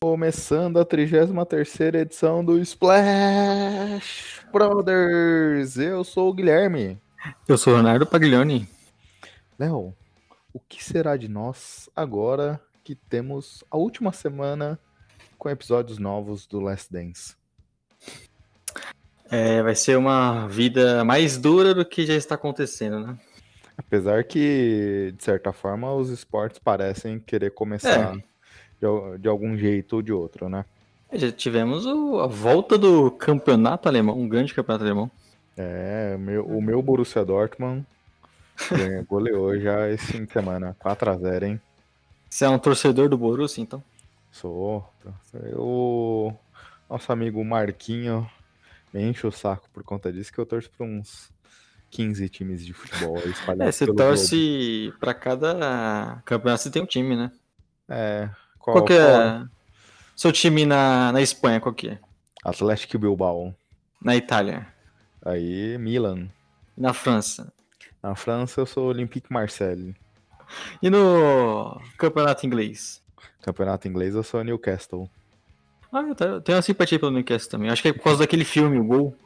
Começando a 33 edição do Splash Brothers. Eu sou o Guilherme. Eu sou o Leonardo Paglioni. Léo, o que será de nós agora que temos a última semana com episódios novos do Last Dance? É, vai ser uma vida mais dura do que já está acontecendo, né? Apesar que, de certa forma, os esportes parecem querer começar É. de, de algum jeito ou de outro, né? Já tivemos o- a volta do campeonato alemão, um grande campeonato alemão. É, meu- o meu Borussia Dortmund goleou já esse fim de semana. 4x0, hein? Você é um torcedor do Borussia, então? Sou. O nosso amigo Marquinho me enche o saco por conta disso, que eu torço para uns 15 times de futebol espalhados É, você torce pra cada campeonato, você tem um time, né? É, qual, Qual que qual? é seu time na, na Espanha, qual que é? Atlético Bilbao. Na Itália? Aí, Milan. Na França? Na França, eu sou Olympique Marseille. E no campeonato inglês? Campeonato inglês, eu sou Newcastle. Ah, eu tenho- eu tenho uma simpatia pelo Newcastle também. Acho que é por causa daquele filme, o Gol.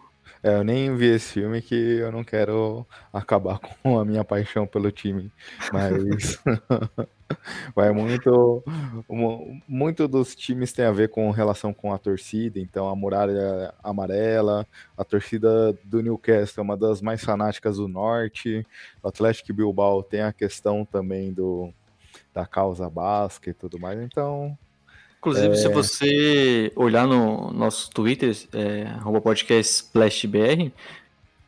É, eu nem vi esse filme que eu não quero acabar com a minha paixão pelo time. Mas vai muito. mu- Muito dos times tem a ver com relação com a torcida. Então a muralha amarela, a torcida do Newcastle é uma das mais fanáticas do norte. O Atlético Bilbao tem a questão também do da causa basca e tudo mais. Então, Inclusive, se você olhar no nosso Twitter, é, podcast SplashBR,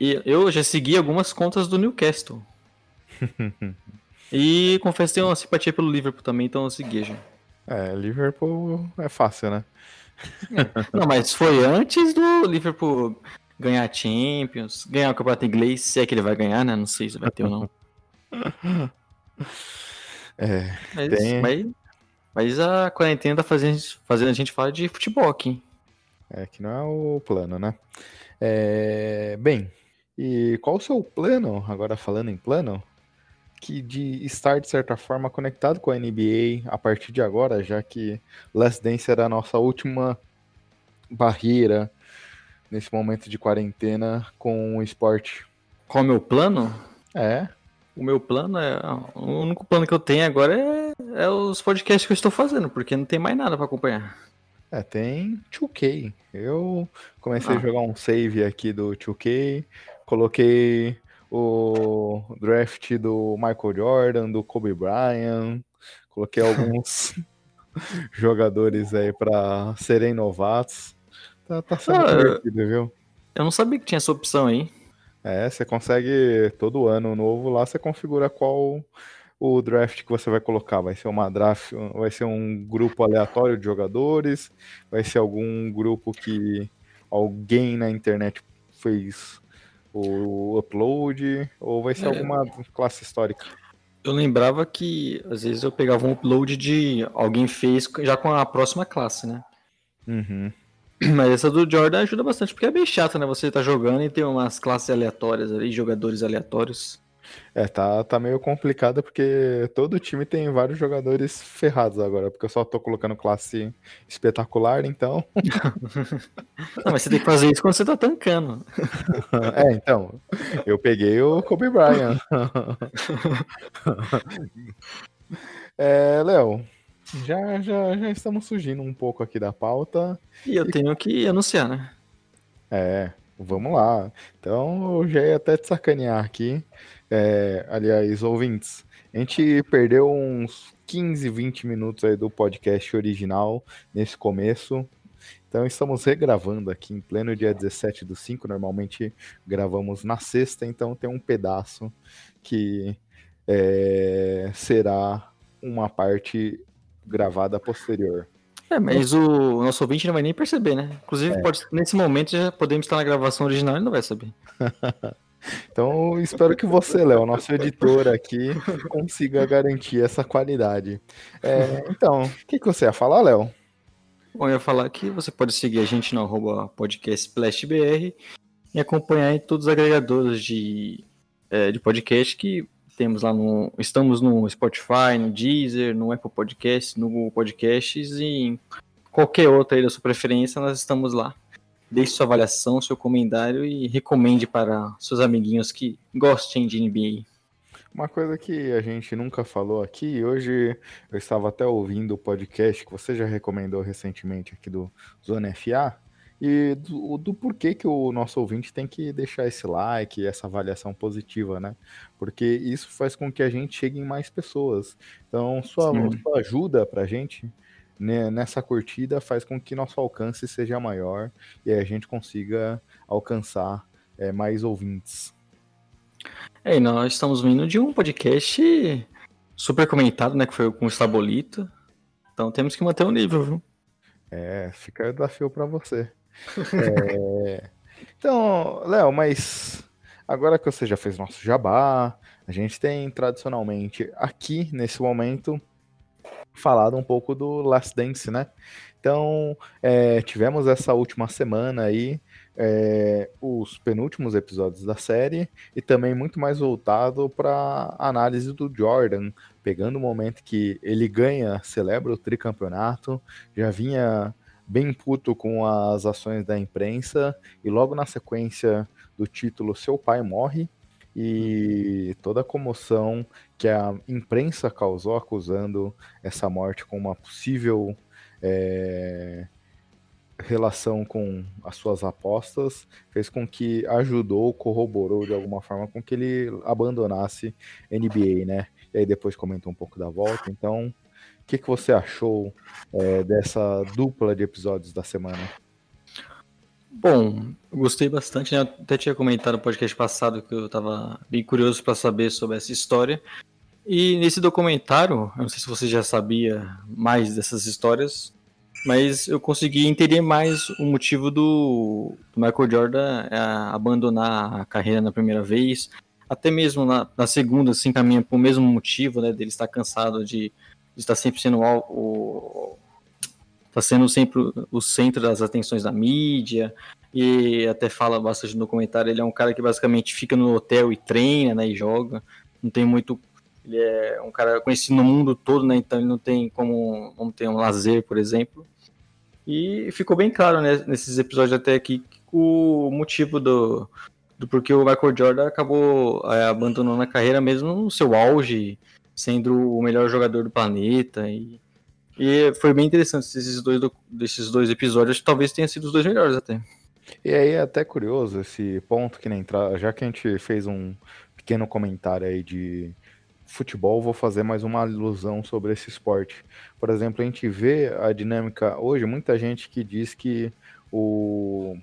eu já segui algumas contas do Newcastle. e confesso que tenho uma simpatia pelo Liverpool também, então eu segui já. é, Liverpool é fácil, né? Não, mas foi antes do Liverpool ganhar a Champions, ganhar o campeonato inglês, se é que ele vai ganhar, né? Não sei se vai ter ou não. É, Mas, Tem. mas, mas a quarentena tá fazendo, fazendo a gente falar de futebol aqui. É que não é o plano, né? É, Bem, e qual o seu plano, agora falando em plano, que de estar, de certa forma, conectado com a NBA a partir de agora, já que Last Dance era a nossa última barreira nesse momento de quarentena com o esporte? Qual é o meu plano? É, O meu plano é. O único plano que eu tenho agora é, é os podcasts que eu estou fazendo, porque não tem mais nada para acompanhar. é, tem 2K. Eu comecei a Ah. jogar um save aqui do 2K, coloquei o draft do Michael Jordan, do Kobe Bryant, coloquei alguns jogadores aí pra serem novatos. Tá, tá sendo Ah, divertido, viu? Eu não sabia que tinha essa opção aí. É, você consegue todo ano novo lá, você configura qual o draft que você vai colocar. Vai ser uma draft, vai ser um grupo aleatório de jogadores, vai ser algum grupo que alguém na internet fez o upload, ou vai ser É. alguma classe histórica. Eu lembrava que às vezes eu pegava um upload de alguém fez já com a próxima classe, né? Uhum. Mas essa do Jordan ajuda bastante, porque é bem chato, né? Você tá jogando e tem umas classes aleatórias ali, jogadores aleatórios. É, tá, tá meio complicado porque todo time tem vários jogadores ferrados agora, porque eu só tô colocando classe espetacular, então. Não, mas você tem que fazer isso quando você tá tancando. É, então, eu peguei o Kobe Bryant. É, Léo, já, já, já estamos fugindo um pouco aqui da pauta. E eu tenho que anunciar, né? É, vamos lá. Então, eu já ia até te sacanear aqui. É, aliás, ouvintes, a gente perdeu uns 15, 20 minutos aí do podcast original nesse começo. Então, estamos regravando aqui em pleno dia 17 do 5. Normalmente gravamos na sexta, então tem um pedaço que é, será uma parte gravada posterior. É, mas o nosso ouvinte não vai nem perceber, né? Inclusive, pode, nesse momento já podemos estar na gravação original e não vai saber. Então, espero que você, Léo, nosso editor aqui, consiga garantir essa qualidade. É, então, o que, que você ia falar, Léo? Bom, eu ia falar que você pode seguir a gente no arroba podcast SplashBR e acompanhar em todos os agregadores de, é, de podcast que temos lá no. Estamos no Spotify, no Deezer, no Apple Podcasts, no Google Podcasts e em qualquer outra aí da sua preferência, nós estamos lá. Deixe sua avaliação, seu comentário e recomende para seus amiguinhos que gostem de NBA. Uma coisa que a gente nunca falou aqui, hoje eu estava até ouvindo o podcast que você já recomendou recentemente aqui do Zona FA, e do, do, porquê que o nosso ouvinte tem que deixar esse like, essa avaliação positiva, né? Porque isso faz com que a gente chegue em mais pessoas. Então, sua, sua ajuda pra gente né, nessa curtida faz com que nosso alcance seja maior e a gente consiga alcançar é, mais ouvintes. É, e nós estamos vindo de um podcast super comentado, né? Que foi com o Stabolito. Então temos que manter o nível, viu? É, fica o desafio para você. É... Então, Léo, mas agora que você já fez nosso jabá, a gente tem tradicionalmente aqui nesse momento falado um pouco do Last Dance, né? Então, é, tivemos essa última semana aí é, os penúltimos episódios da série e também muito mais voltado para análise do Jordan, pegando o momento que ele ganha, celebra o tricampeonato, já vinha bem puto com as ações da imprensa e logo na sequência do título seu pai morre e toda a comoção que a imprensa causou acusando essa morte com uma possível é, relação com as suas apostas fez com que ajudou, corroborou de alguma forma com que ele abandonasse NBA, né? E aí depois comentou um pouco da volta. Então, o que, que você achou é, dessa dupla de episódios da semana? Bom, gostei bastante, né? Eu até tinha comentado no podcast passado que eu estava bem curioso para saber sobre essa história. E nesse documentário, eu não sei se você já sabia mais dessas histórias, mas eu consegui entender mais o motivo do, do Michael Jordan é, abandonar a carreira na primeira vez, até mesmo na, na segunda, assim, caminha por o mesmo motivo, né, dele estar cansado de, estar sempre sendo o, o tá sendo sempre o centro das atenções da mídia, e até fala bastante no documentário, ele é um cara que basicamente fica no hotel e treina, né, e joga, não tem muito ele é um cara conhecido no mundo todo, né? Então ele não tem como, como ter um lazer, por exemplo. E ficou bem claro né, nesses episódios até aqui o motivo do, do porquê o Michael Jordan acabou é, abandonando a carreira mesmo no seu auge, sendo o melhor jogador do planeta. E, e foi bem interessante esses dois, desses dois episódios, talvez tenham sido os dois melhores até. E aí é até curioso esse ponto que nem entra, já que a gente fez um pequeno comentário aí de futebol, vou fazer mais uma alusão sobre esse esporte. Por exemplo, a gente vê a dinâmica hoje, muita gente que diz que o,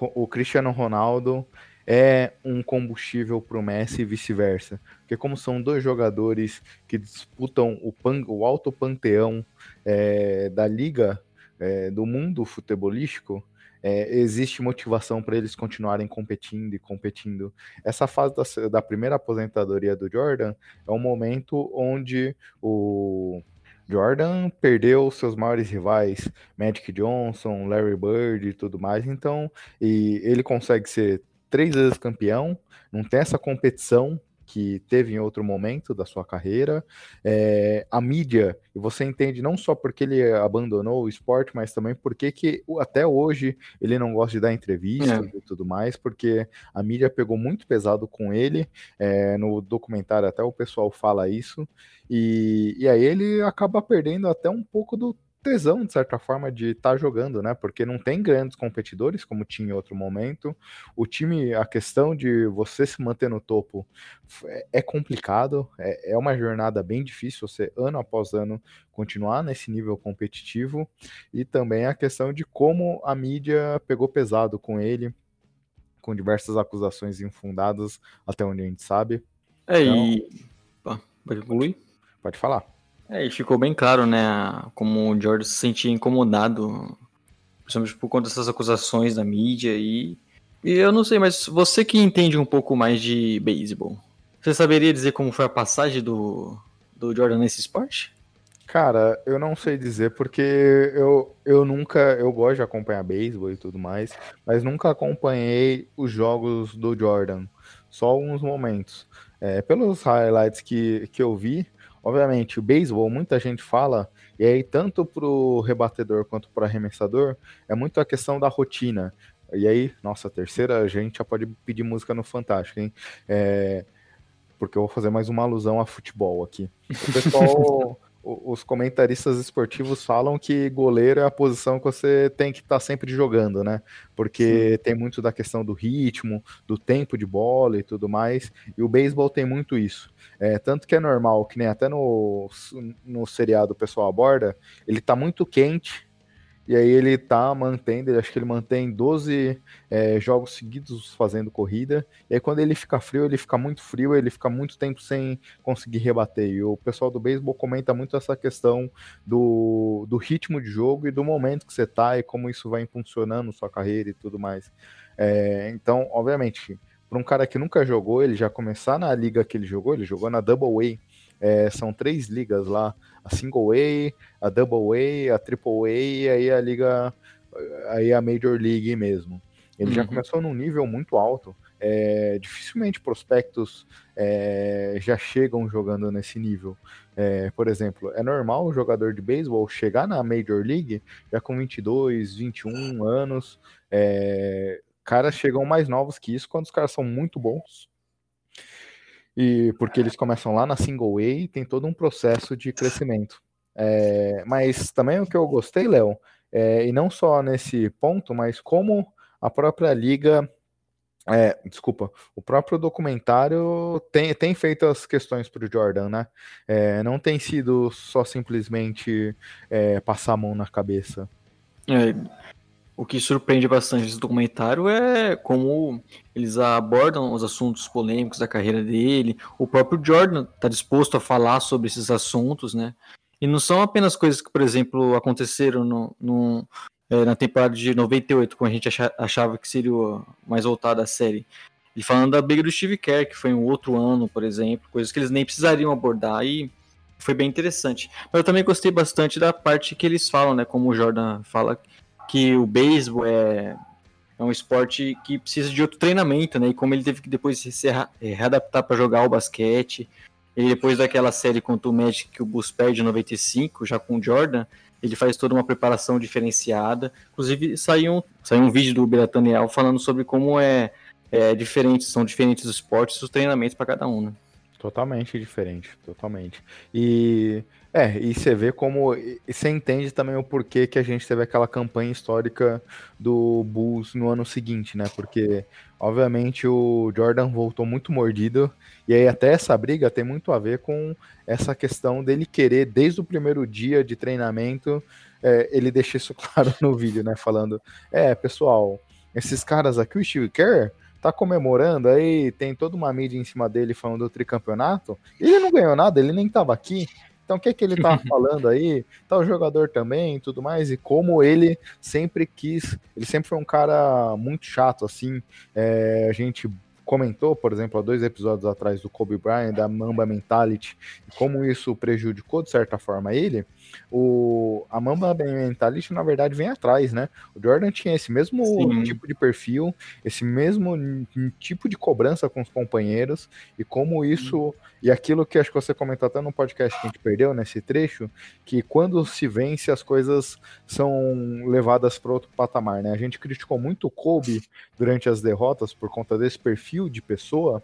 o Cristiano Ronaldo é um combustível para o Messi e vice-versa. Porque como são dois jogadores que disputam o, pan, o alto panteão é, da liga é, do mundo futebolístico, é, existe motivação para eles continuarem competindo e competindo. Essa fase da, da, primeira aposentadoria do Jordan é um momento onde o Jordan perdeu seus maiores rivais, Magic Johnson, Larry Bird e tudo mais, então e ele consegue ser três vezes campeão, não tem essa competição que teve em outro momento da sua carreira. É, a mídia, e você entende não só porque ele abandonou o esporte, mas também porque que até hoje ele não gosta de dar entrevistas é. e tudo mais, porque a mídia pegou muito pesado com ele. É, no documentário até o pessoal fala isso. E, e aí ele acaba perdendo até um pouco do tesão, de certa forma, de estar tá jogando, né? Porque não tem grandes competidores, como tinha em outro momento. O time, a questão de você se manter no topo é, é complicado, é, é uma jornada bem difícil, você, ano após ano, continuar nesse nível competitivo. E também a questão de como a mídia pegou pesado com ele, com diversas acusações infundadas, até onde a gente sabe. É, então... e. Pode concluir? Pode falar. É, e ficou bem claro, né, como o George se sentia incomodado, principalmente por conta dessas acusações da mídia e... E eu não sei, mas você que entende um pouco mais de beisebol, você saberia dizer como foi a passagem do, do Jordan nesse esporte? Cara, eu não sei dizer porque eu, eu nunca, eu gosto de acompanhar beisebol e tudo mais, mas nunca acompanhei os jogos do Jordan, só alguns momentos. É, pelos highlights que, que eu vi, obviamente, o beisebol, muita gente fala, e aí tanto pro rebatedor quanto pro arremessador, é muito a questão da rotina. E aí, nossa, terceira, a gente já pode pedir música no Fantástico, hein? É, porque eu vou fazer mais uma alusão a futebol aqui. O pessoal os comentaristas esportivos falam que goleiro é a posição que você tem que estar tá sempre jogando, né? Porque Sim. tem muito da questão do ritmo, do tempo de bola e tudo mais. E o beisebol tem muito isso. É, tanto que é normal, que nem até no, no seriado o pessoal aborda, ele tá muito quente e aí ele tá mantendo, acho que ele mantém 12 é, jogos seguidos fazendo corrida. E aí quando ele fica frio, ele fica muito frio, ele fica muito tempo sem conseguir rebater. E o pessoal do beisebol comenta muito essa questão do, do ritmo de jogo e do momento que você tá e como isso vai impulsionando sua carreira e tudo mais. É, então, obviamente, para um cara que nunca jogou, ele já começar na liga que ele jogou, ele jogou na Double A. É, são três ligas lá a Single A, a Double A, a Triple A e aí a liga, aí a Major League mesmo. Ele uhum. já começou num nível muito alto. É, dificilmente prospectos é, já chegam jogando nesse nível. É, por exemplo, é normal um jogador de beisebol chegar na Major League já com 22, 21 anos. É, caras chegam mais novos que isso quando os caras são muito bons e porque eles começam lá na single e tem todo um processo de crescimento. É, mas também o que eu gostei, Léo, é, e não só nesse ponto, mas como a própria liga, é, desculpa, o próprio documentário tem, tem feito as questões para o Jordan, né? É, não tem sido só simplesmente é, passar a mão na cabeça. O que surpreende bastante esse documentário é como eles abordam os assuntos polêmicos da carreira dele. O próprio Jordan está disposto a falar sobre esses assuntos, né? E não são apenas coisas que, por exemplo, aconteceram no, no é, na temporada de 98, quando a gente achava que seria mais voltada à série. E falando da briga do Steve Kerr, que foi um outro ano, por exemplo, coisas que eles nem precisariam abordar e foi bem interessante. Mas eu também gostei bastante da parte que eles falam, né? Como o Jordan fala que o beisebol é, é um esporte que precisa de outro treinamento, né? E como ele teve que depois se é, readaptar para jogar o basquete, ele depois daquela série contra o Magic que o Bulls perde em 95, já com o Jordan, ele faz toda uma preparação diferenciada. Inclusive, saiu, saiu um vídeo do Berataniel falando sobre como é, é diferente, são diferentes os esportes, os treinamentos para cada um, né? Totalmente diferente, totalmente. E é, e você vê como. Você entende também o porquê que a gente teve aquela campanha histórica do Bulls no ano seguinte, né? Porque, obviamente, o Jordan voltou muito mordido. E aí, até essa briga tem muito a ver com essa questão dele querer, desde o primeiro dia de treinamento, é, ele deixa isso claro no vídeo, né? Falando: é, pessoal, esses caras aqui, o Steve Kerr tá comemorando, aí tem toda uma mídia em cima dele falando do tricampeonato. Ele não ganhou nada, ele nem tava aqui. Então o que que ele tá falando aí? Tá o jogador também e tudo mais, e como ele sempre quis, ele sempre foi um cara muito chato, assim, é, a gente comentou, por exemplo, há dois episódios atrás do Kobe Bryant, da Mamba Mentality, e como isso prejudicou, de certa forma, ele, o, a Mamba Mentality, na verdade, vem atrás, né? O Jordan tinha esse mesmo Sim. tipo de perfil, esse mesmo tipo de cobrança com os companheiros, e como isso, e aquilo que acho que você comentou até no podcast que a gente perdeu nesse trecho, que quando se vence, as coisas são levadas para outro patamar, né? A gente criticou muito o Kobe durante as derrotas por conta desse perfil de pessoa,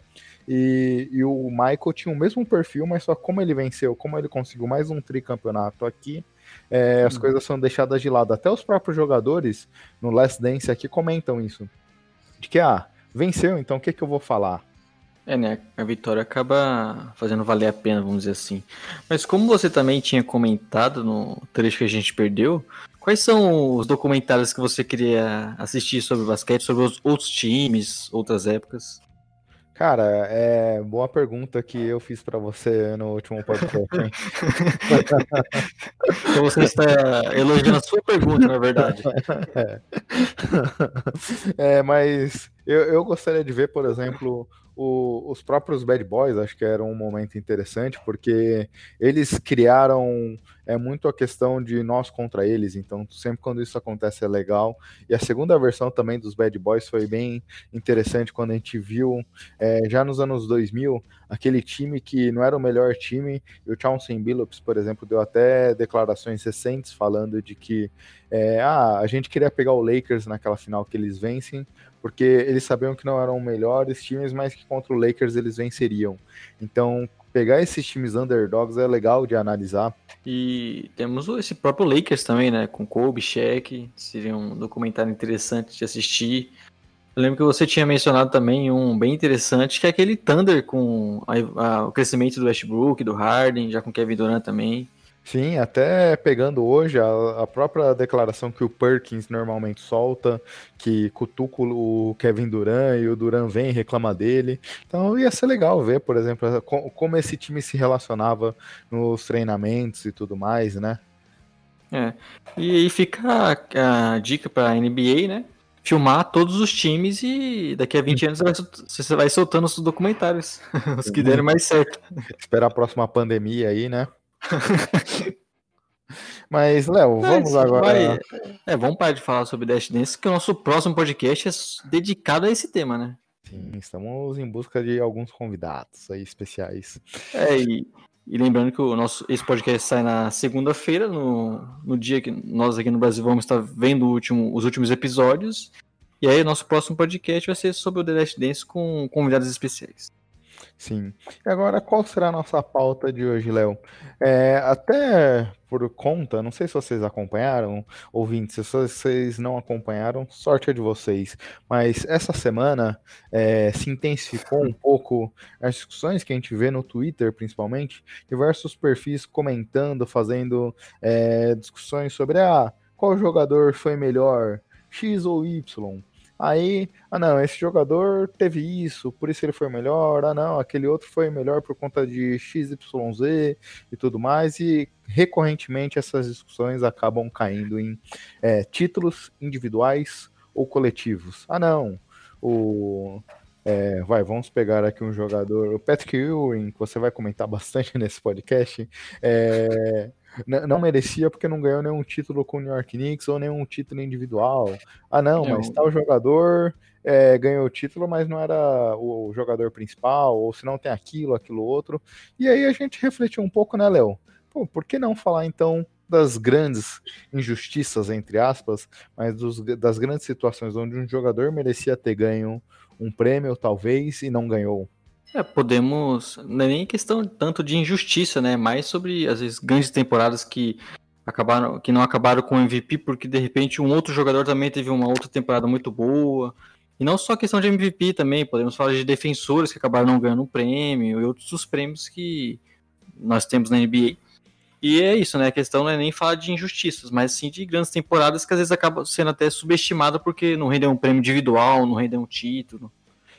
e, e, o Michael tinha o mesmo perfil, mas só como ele venceu, como ele conseguiu mais um tricampeonato aqui, é, as coisas são deixadas de lado. Até os próprios jogadores no Last Dance aqui comentam isso. De que, ah, venceu, então o que, que eu vou falar? É, né? A vitória acaba fazendo valer a pena, vamos dizer assim. Mas como você também tinha comentado no trecho que a gente perdeu, quais são os documentários que você queria assistir sobre basquete, sobre os outros times, outras épocas? Cara, é boa pergunta que eu fiz para você no último podcast. então você está elogiando a sua pergunta, na verdade. É, é mas eu, eu gostaria de ver, por exemplo, o, os próprios Bad Boys, acho que era um momento interessante, porque eles criaram é muito a questão de nós contra eles, então sempre quando isso acontece é legal. E a segunda versão também dos Bad Boys foi bem interessante quando a gente viu, é, já nos anos 2000, aquele time que não era o melhor time, e o Chauncey Billups, por exemplo, deu até declarações recentes falando de que é, ah, a gente queria pegar o Lakers naquela final que eles vencem, porque eles sabiam que não eram melhores times, mas que contra o Lakers eles venceriam. Então, pegar esses times underdogs é legal de analisar. E temos esse próprio Lakers também, né? Com Kobe, Shaq, seria um documentário interessante de assistir. Eu lembro que você tinha mencionado também um bem interessante, que é aquele Thunder com a, a, o crescimento do Westbrook, do Harden, já com Kevin Durant também. Sim, até pegando hoje a, a, própria declaração que o Perkins normalmente solta, que cutuca o Kevin Durant e o Durant vem e reclama dele. Então ia ser legal ver, por exemplo, como esse time se relacionava nos treinamentos e tudo mais, né? É. E aí fica a, a dica para a NBA, né? Filmar todos os times e daqui a 20 anos você vai soltando os documentários, os que derem mais certo. Esperar a próxima pandemia aí, né? Mas, Léo, vamos agora. Vai... É, vamos parar de falar sobre Dash Dance, que o nosso próximo podcast é dedicado a esse tema, né? Sim, estamos em busca de alguns convidados aí especiais. É, e, e lembrando que o nosso, esse podcast sai na segunda-feira, no, no dia que nós aqui no Brasil vamos estar vendo último, os últimos episódios. E aí, o nosso próximo podcast vai ser sobre o The Last Dance com convidados especiais. Sim. E agora, qual será a nossa pauta de hoje, Léo? É, até por conta, não sei se vocês acompanharam, ouvintes, se vocês não acompanharam, sorte é de vocês. Mas essa semana é, se intensificou um pouco as discussões que a gente vê no Twitter, principalmente, diversos perfis comentando, fazendo é, discussões sobre ah, qual jogador foi melhor, X ou Y. Aí, ah não, esse jogador teve isso, por isso ele foi melhor. Ah não, aquele outro foi melhor por conta de XYZ e tudo mais. E recorrentemente essas discussões acabam caindo em é, títulos individuais ou coletivos. Ah não, o é, vai, vamos pegar aqui um jogador, o Patrick Ewing, que você vai comentar bastante nesse podcast. É, não merecia porque não ganhou nenhum título com o New York Knicks ou nenhum título individual. Ah, não, mas tal jogador é, ganhou o título, mas não era o jogador principal, ou se não tem aquilo, aquilo outro. E aí a gente refletiu um pouco, né, Léo? Por que não falar então das grandes injustiças, entre aspas, mas dos, das grandes situações onde um jogador merecia ter ganho um prêmio, talvez, e não ganhou? É, podemos. Não é nem questão tanto de injustiça, né? Mais sobre, às vezes, grandes temporadas que acabaram que não acabaram com o MVP porque de repente um outro jogador também teve uma outra temporada muito boa. E não só questão de MVP também, podemos falar de defensores que acabaram não ganhando um prêmio e outros prêmios que nós temos na NBA. E é isso, né? A questão não é nem falar de injustiças, mas sim de grandes temporadas que às vezes acabam sendo até subestimadas porque não rendeu um prêmio individual, não rendeu um título.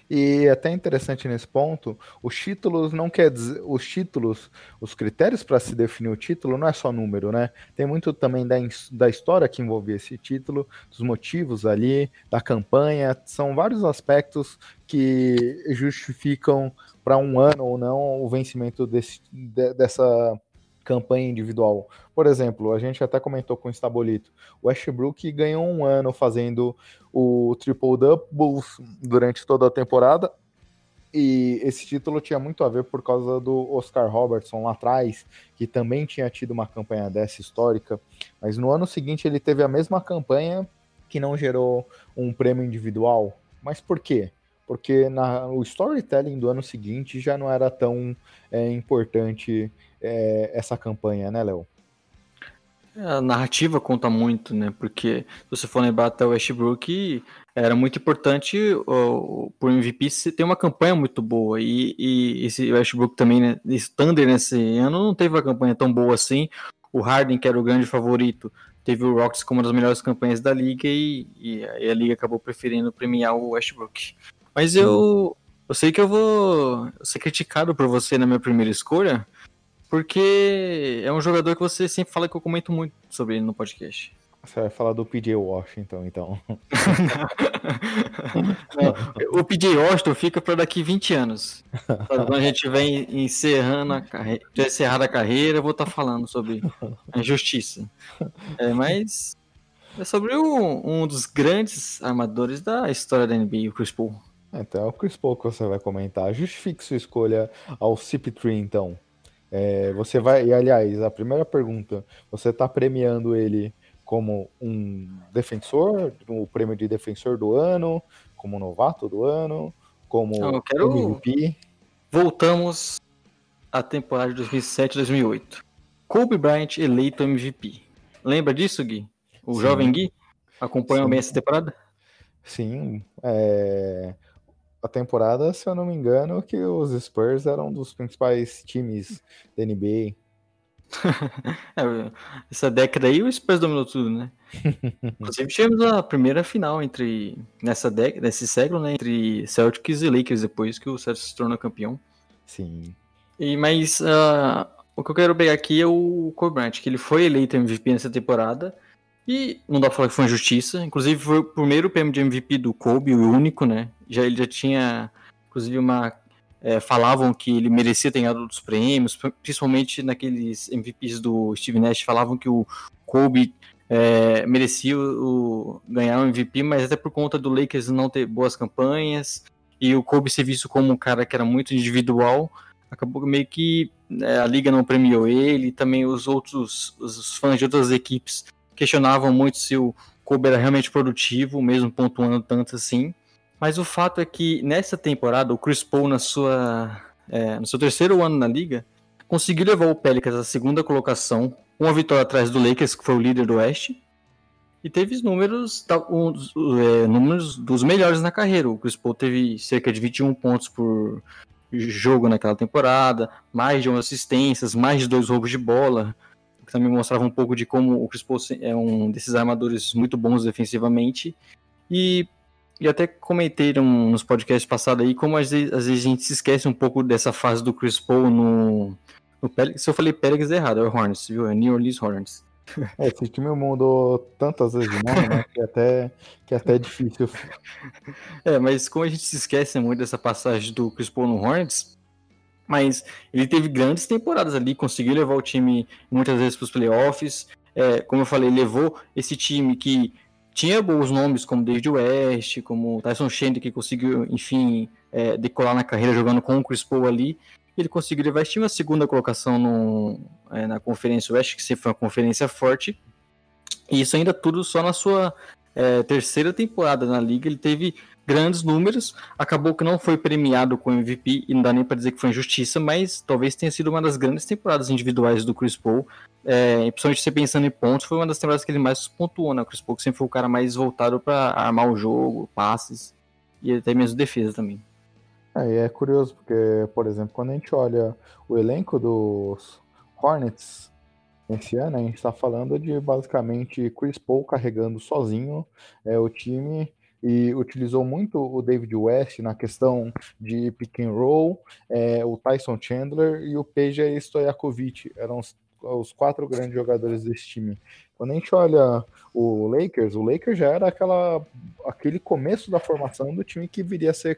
E até interessante nesse ponto, os títulos não quer dizer, os títulos, os critérios para se definir o título não é só número, né? Tem muito também da, da história que envolvia esse título, dos motivos ali, da campanha, são vários aspectos que justificam para um ano ou não o vencimento desse, de, dessa campanha individual. Por exemplo, a gente até comentou com o Stabolito, o Westbrook ganhou um ano fazendo o triple-double durante toda a temporada, e esse título tinha muito a ver por causa do Oscar Robertson lá atrás, que também tinha tido uma campanha dessa histórica, mas no ano seguinte ele teve a mesma campanha que não gerou um prêmio individual. Mas por quê? Porque na, o storytelling do ano seguinte já não era tão é, importante é, essa campanha, né, Léo? A narrativa conta muito, né? Porque se você for lembrar até o Westbrook, era muito importante o, por MVP ter uma campanha muito boa. E, e esse Westbrook também, né? Esse Thunder nesse ano não teve uma campanha tão boa assim. O Harden, que era o grande favorito, teve o Rockets como uma das melhores campanhas da liga e, e a liga acabou preferindo premiar o Westbrook. Mas eu, eu sei que eu vou ser criticado por você na minha primeira escolha, porque é um jogador que você sempre fala que eu comento muito sobre ele no podcast. Você vai falar do PJ Washington, então. Não, o PJ Washington fica para daqui 20 anos. Quando a gente vem encerrando a carreira, encerrada a carreira, eu vou estar tá falando sobre a injustiça. É, mas é sobre um, um dos grandes armadores da história da NBA, o Chris Paul. Então é o Chris Paul que você vai comentar. Justifique sua escolha ao CP3, então. É, você vai. E aliás, a primeira pergunta: você está premiando ele como um defensor, o prêmio de defensor do ano, como novato do ano, como Eu quero... MVP? Voltamos à temporada de 2007-2008. Kobe Bryant eleito MVP. Lembra disso, Gui? O Sim. jovem Gui? Acompanhou bem essa temporada? Sim. É a temporada, se eu não me engano, que os Spurs eram um dos principais times da NBA. é, essa década aí o Spurs dominou tudo, né? Inclusive tivemos a primeira final entre nessa década, nesse século, né, entre Celtics e Lakers depois que o Celtics se tornou campeão. Sim. E mas uh, o que eu quero pegar aqui é o Kobe Bryant, que ele foi eleito MVP nessa temporada e não dá pra falar que foi uma injustiça. Inclusive, foi o primeiro prêmio de MVP do Kobe, o único, né? Já, ele já tinha, inclusive, uma. É, falavam que ele merecia ter ganhado outros prêmios, principalmente naqueles MVPs do Steve Nash, falavam que o Kobe é, merecia o, ganhar o MVP, mas até por conta do Lakers não ter boas campanhas e o Kobe ser visto como um cara que era muito individual, acabou meio que é, a liga não premiou ele, e também os outros os fãs de outras equipes questionavam muito se o Kobe era realmente produtivo, mesmo pontuando tanto assim. Mas o fato é que nessa temporada, o Chris Paul, na sua, é, no seu terceiro ano na liga, conseguiu levar o Pelicans à segunda colocação, uma vitória atrás do Lakers, que foi o líder do Oeste, e teve números, um, é, números dos melhores na carreira. O Chris Paul teve cerca de 21 pontos por jogo naquela temporada, mais de 11 assistências, mais de dois roubos de bola, que também mostrava um pouco de como o Chris Paul é um desses armadores muito bons defensivamente. E, e até comentei nos podcasts passados aí como às vezes, às vezes, a gente se esquece um pouco dessa fase do Chris Paul no, no Se eu falei Pelicans é errado, é o Hornets, viu? É New Orleans Hornets. É, esse time mudou tantas vezes de nome, né? Que é até, que é até difícil. É, mas como a gente se esquece muito dessa passagem do Chris Paul no Hornets, mas ele teve grandes temporadas ali, conseguiu levar o time muitas vezes para os playoffs. É, como eu falei, levou esse time que tinha bons nomes como David West, como Tyson Chandler, que conseguiu, enfim, é, decolar na carreira jogando com o Chris Paul ali. Ele conseguiu levar esse time à segunda colocação no, é, na Conferência Oeste, que sempre foi uma conferência forte. E isso ainda tudo só na sua é, terceira temporada na liga. Ele teve grandes números, acabou que não foi premiado com MVP, e não dá nem para dizer que foi injustiça, mas talvez tenha sido uma das grandes temporadas individuais do Chris Paul, é, principalmente você pensando em pontos, foi uma das temporadas que ele mais pontuou, né? O Chris Paul que sempre foi o cara mais voltado para armar o jogo, passes, e até mesmo defesa também. É, é curioso, porque, por exemplo, quando a gente olha o elenco dos Hornets, esse ano a gente está falando de basicamente Chris Paul carregando sozinho é, o time e utilizou muito o David West na questão de pick and roll, é, o Tyson Chandler e o Peja Stojakovic, eram os, os, quatro grandes jogadores desse time. Quando a gente olha o Lakers, o Lakers já era aquela, aquele começo da formação do time que viria a ser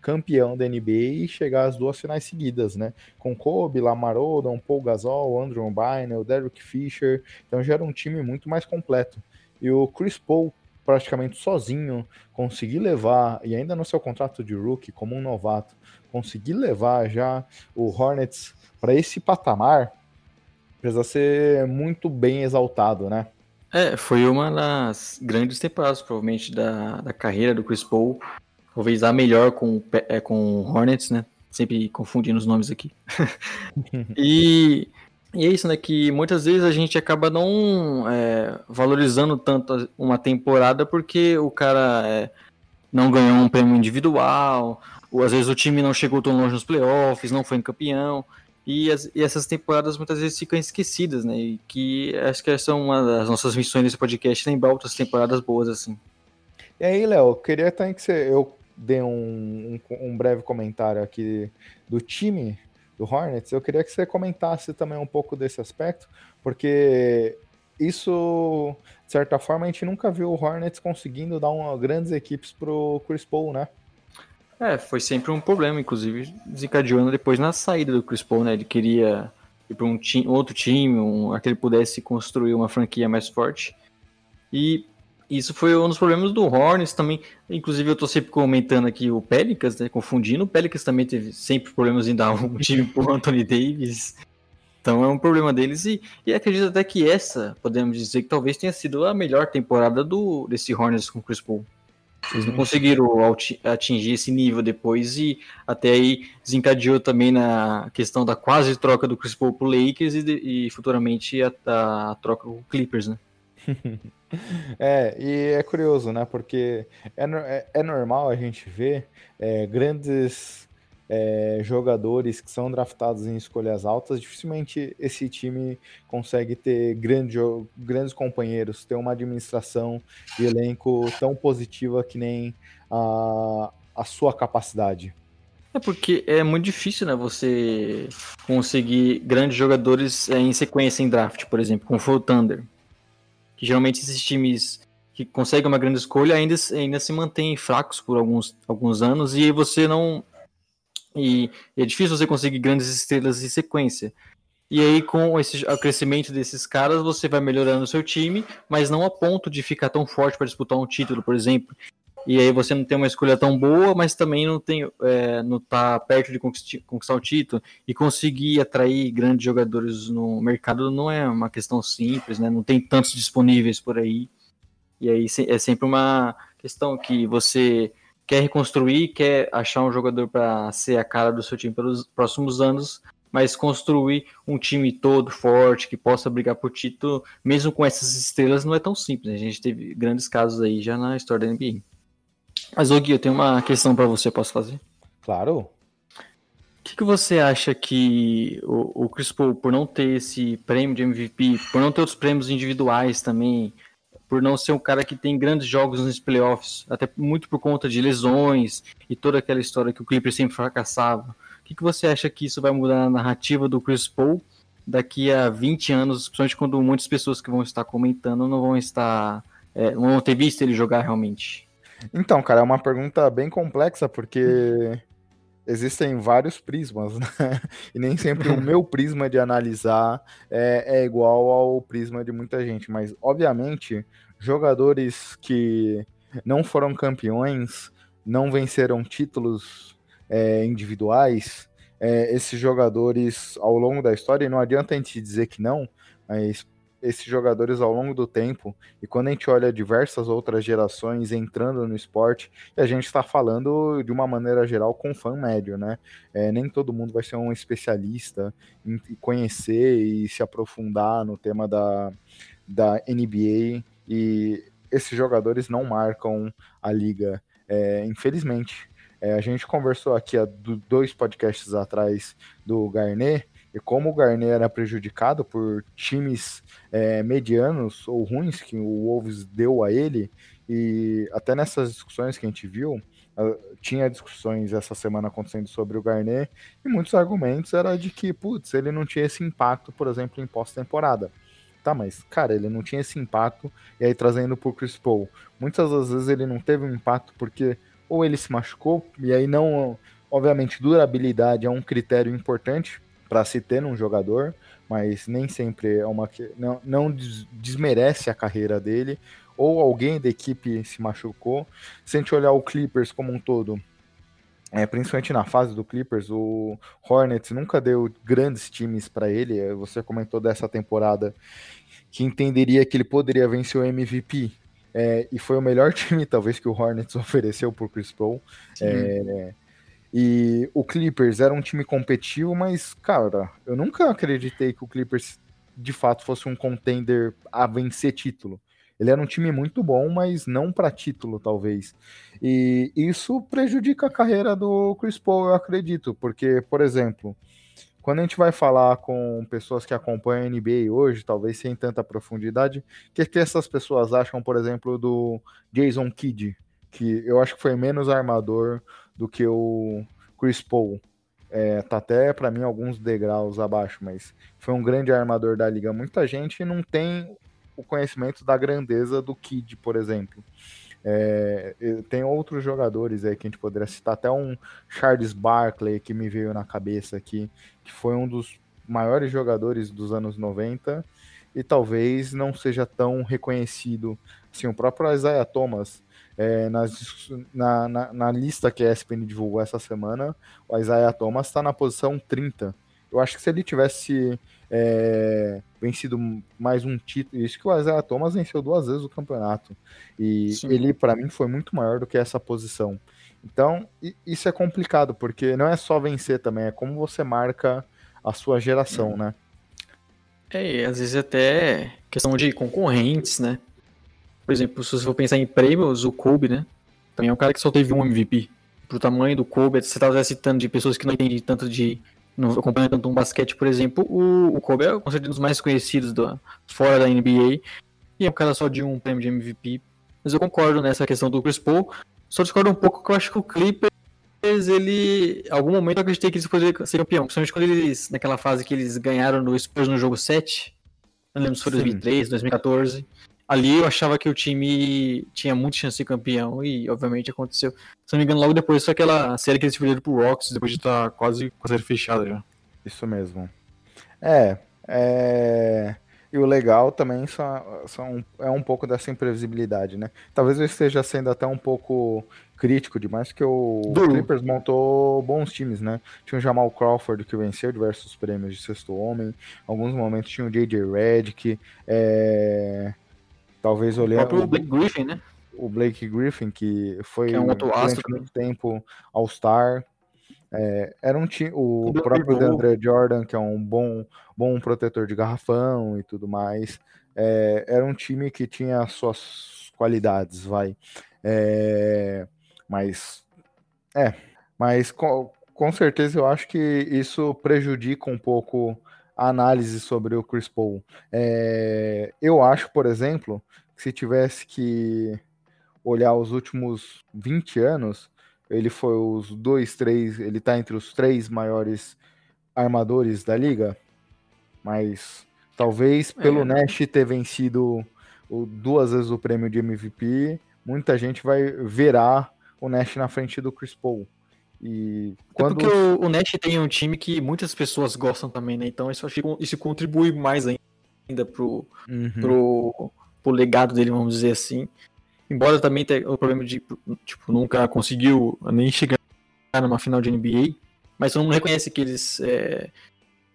campeão da NBA e chegar às duas finais seguidas, né? Com Kobe, Lamar Odom, Paul Gasol, Andrew Bynum, Derek Fisher, então já era um time muito mais completo. E o Chris Paul praticamente sozinho, conseguir levar, e ainda no seu contrato de rookie, como um novato, conseguir levar já o Hornets para esse patamar, precisa ser muito bem exaltado, né? É, foi uma das grandes temporadas, provavelmente, da, da carreira do Chris Paul. Talvez a melhor com, é, com Hornets, né? Sempre confundindo os nomes aqui. e e é isso, né? Que muitas vezes a gente acaba não é, valorizando tanto uma temporada porque o cara é, não ganhou um prêmio individual, ou às vezes o time não chegou tão longe nos playoffs, não foi campeão. E, as, e, essas temporadas muitas vezes ficam esquecidas, né? E que acho que essa é uma das nossas missões nesse podcast, lembrar outras temporadas boas, assim. E aí, Léo, queria também que você, eu dê um, um, um breve comentário aqui do time do Hornets, eu queria que você comentasse também um pouco desse aspecto, porque isso, de certa forma, a gente nunca viu o Hornets conseguindo dar uma, grandes equipes pro Chris Paul, né? É, foi sempre um problema, inclusive desencadeando depois na saída do Chris Paul, né? Ele queria ir para um, outro time, um, que ele pudesse construir uma franquia mais forte. E isso foi um dos problemas do Hornets também. Inclusive, eu tô sempre comentando aqui o Pelicans, né? Confundindo. O Pelicans também teve sempre problemas em dar um time pro Anthony Davis. Então é um problema deles. E, e acredito até que essa, podemos dizer que talvez tenha sido a melhor temporada do, desse Hornets com o Chris Paul. Eles não conseguiram atingir esse nível depois e até aí desencadeou também na questão da quase troca do Chris Paul pro Lakers e, e futuramente a, a, troca com o Clippers, né? é, e é curioso, né? Porque é, é, é normal a gente ver é, grandes é, jogadores que são draftados em escolhas altas, dificilmente esse time consegue ter grande, grandes companheiros, ter uma administração de elenco tão positiva que nem a, a sua capacidade. É porque é muito difícil, né, você conseguir grandes jogadores é, em sequência em draft, por exemplo, como foi o Thunder. Que geralmente esses times que conseguem uma grande escolha ainda, ainda se mantêm fracos por alguns, alguns anos e você não e, e é difícil você conseguir grandes estrelas em sequência. E aí, com esse, o crescimento desses caras, você vai melhorando o seu time, mas não a ponto de ficar tão forte para disputar um título, por exemplo. E aí você não tem uma escolha tão boa, mas também não tem é, não tá perto de conquistar, o título e conseguir atrair grandes jogadores no mercado não é uma questão simples, né? Não tem tantos disponíveis por aí. E aí é sempre uma questão que você quer reconstruir, quer achar um jogador para ser a cara do seu time pelos próximos anos, mas construir um time todo forte que possa brigar por título, mesmo com essas estrelas, não é tão simples. A gente teve grandes casos aí já na história da NBA. Mas, Gui, eu tenho uma questão para você, posso fazer? Claro. O que, que, você acha que o, o Chris Paul, por não ter esse prêmio de MVP, por não ter outros prêmios individuais também, por não ser um cara que tem grandes jogos nos playoffs, até muito por conta de lesões e toda aquela história que o Clippers sempre fracassava. O que, que você acha que isso vai mudar na narrativa do Chris Paul daqui a 20 anos, principalmente quando muitas pessoas que vão estar comentando não vão estar, é, não vão ter visto ele jogar realmente? Então, cara, é uma pergunta bem complexa, porque existem vários prismas, né? E nem sempre o meu prisma de analisar é, é, igual ao prisma de muita gente. Mas, obviamente, jogadores que não foram campeões, não venceram títulos é, individuais, é, esses jogadores ao longo da história, e não adianta a gente dizer que não, mas esses jogadores ao longo do tempo, e quando a gente olha diversas outras gerações entrando no esporte, a gente está falando de uma maneira geral com fã médio, né? É, nem todo mundo vai ser um especialista em conhecer e se aprofundar no tema da, da NBA, e esses jogadores não marcam a liga, é, infelizmente. É, a gente conversou aqui há dois podcasts atrás do Garnet, e como o Garnet era prejudicado por times é, medianos ou ruins que o Wolves deu a ele, e até nessas discussões que a gente viu, tinha discussões essa semana acontecendo sobre o Garnet, e muitos argumentos era de que, putz, ele não tinha esse impacto, por exemplo, em pós-temporada. Tá, mas, cara, ele não tinha esse impacto, e aí trazendo pro Chris Paul, muitas das vezes ele não teve um impacto porque ou ele se machucou, e aí não, obviamente, durabilidade é um critério importante, para se ter num jogador, mas nem sempre é uma não, não desmerece a carreira dele ou alguém da equipe se machucou. Se a gente olhar o Clippers como um todo, é, principalmente na fase do Clippers, o Hornets nunca deu grandes times para ele. Você comentou dessa temporada que entenderia que ele poderia vencer o MVP. É, e foi o melhor time, talvez, que o Hornets ofereceu por Chris Paul. É, e o Clippers era um time competitivo, mas, cara, eu nunca acreditei que o Clippers de fato fosse um contender a vencer título. Ele era um time muito bom, mas não para título, talvez. E isso prejudica a carreira do Chris Paul, eu acredito, porque, por exemplo, quando a gente vai falar com pessoas que acompanham a NBA hoje, talvez sem tanta profundidade, o que, que essas pessoas acham, por exemplo, do Jason Kidd? Que eu acho que foi menos armador do que o Chris Paul. É, tá até para mim alguns degraus abaixo, mas foi um grande armador da liga. Muita gente não tem o conhecimento da grandeza do Kid, por exemplo. É, tem outros jogadores aí que a gente poderia citar, até um Charles Barkley que me veio na cabeça aqui, que foi um dos maiores jogadores dos anos 90 e talvez não seja tão reconhecido. Assim, o próprio Isaiah Thomas, é, nas, na, na, na, lista que a ESPN divulgou essa semana, o Isaiah Thomas está na posição 30. Eu acho que se ele tivesse é, vencido mais um título, isso que o Isaiah Thomas venceu duas vezes o campeonato, e Sim. ele, para mim, foi muito maior do que essa posição. Então, isso é complicado, porque não é só vencer também, é como você marca a sua geração, hum. né? É, e às vezes até questão de concorrentes, né? Por exemplo, se você for pensar em prêmios, o Kobe, né? Também é um cara que só teve um MVP. Pro tamanho do Kobe, você estava citando de pessoas que não entendem tanto de. não acompanham tanto um basquete, por exemplo, o, o Kobe é um dos mais conhecidos do, fora da NBA. E é um cara só de um prêmio de MVP. Mas eu concordo nessa questão do Chris Paul. Só discordo um pouco que eu acho que o Clippers ele. Em algum momento eu acreditei que eles poderiam ser campeão. Principalmente quando eles. Naquela fase que eles ganharam no Spurs no jogo 7. Não lembro se foi 2003, 2014. Ali eu achava que o time tinha muita chance de ser campeão e obviamente aconteceu. Se não me engano, logo depois foi aquela série que eles perderam pro Rocks, depois de estar quase com a série fechada já. Isso mesmo. É. É. E o legal também são, são, é um pouco dessa imprevisibilidade, né? Talvez eu esteja sendo até um pouco crítico demais, que o Do... Clippers montou bons times, né? Tinha o Jamal Crawford, que venceu diversos prêmios de sexto homem. Em alguns momentos tinha o J.J. Redick. É... Talvez olhando... O Blake Griffin, né? O Blake Griffin, que foi que é um durante muito tempo All-Star. É, era um time, o próprio DeAndre Jordan, que é um bom, bom protetor de garrafão e tudo mais. É, era um time que tinha suas qualidades, vai. É, mas é, mas com, com certeza eu acho que isso prejudica um pouco a análise sobre o Chris Paul. É, eu acho, por exemplo, que se tivesse que olhar os últimos 20 anos, ele foi os dois, três, ele está entre os três maiores armadores da liga, mas talvez pelo é. Nash ter vencido o, duas vezes o prêmio de MVP, muita gente vai verá o Nash na frente do Chris Paul. E quando... É porque o, o Nash tem um time que muitas pessoas gostam também, né? Então isso, acho que isso contribui mais ainda pro, uhum. pro, pro legado dele, vamos dizer assim. Embora também tenha o problema de, tipo, nunca conseguiu nem chegar numa final de NBA, mas todo mundo reconhece que eles é,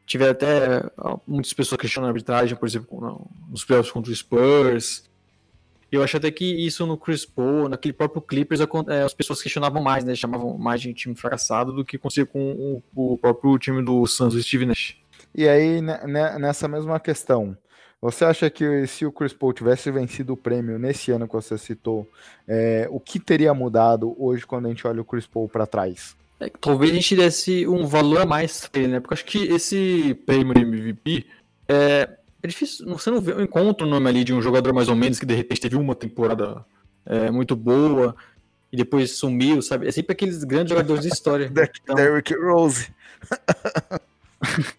tiveram até muitas pessoas questionando a arbitragem, por exemplo, nos playoffs contra o Spurs. Eu acho até que isso no Chris Paul, naquele próprio Clippers, é, as pessoas questionavam mais, né? Chamavam mais de time fracassado do que conseguia com o, o próprio time do Suns, o Steve Nash. E aí, né, nessa mesma questão, você acha que se o Chris Paul tivesse vencido o prêmio nesse ano que você citou, é, o que teria mudado hoje quando a gente olha o Chris Paul para trás? É, talvez a gente desse um valor a mais pra ele, né? Porque eu acho que esse prêmio MVP é, é difícil. Você não vê, eu encontro o nome ali de um jogador mais ou menos que de repente teve uma temporada é, muito boa e depois sumiu, sabe? É sempre aqueles grandes jogadores de história. então... Derrick Rose.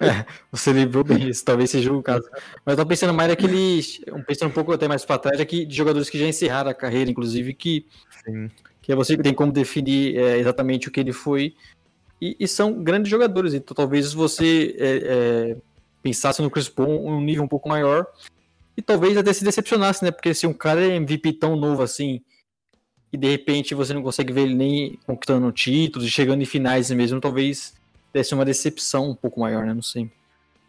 é, você lembrou bem isso, talvez seja o caso. Mas eu tô pensando mais daqueles. Pensando um pouco até mais para trás, aqui de jogadores que já encerraram a carreira, inclusive, que, Sim. que é você que tem como definir é, exatamente o que ele foi. E, e, são grandes jogadores, então talvez você é, é, pensasse no Chris Paul um nível um pouco maior. E talvez até se decepcionasse, né? Porque se um cara é MVP tão novo assim, e de repente você não consegue ver ele nem conquistando títulos e chegando em finais mesmo, talvez desse uma decepção um pouco maior, né? Não sei.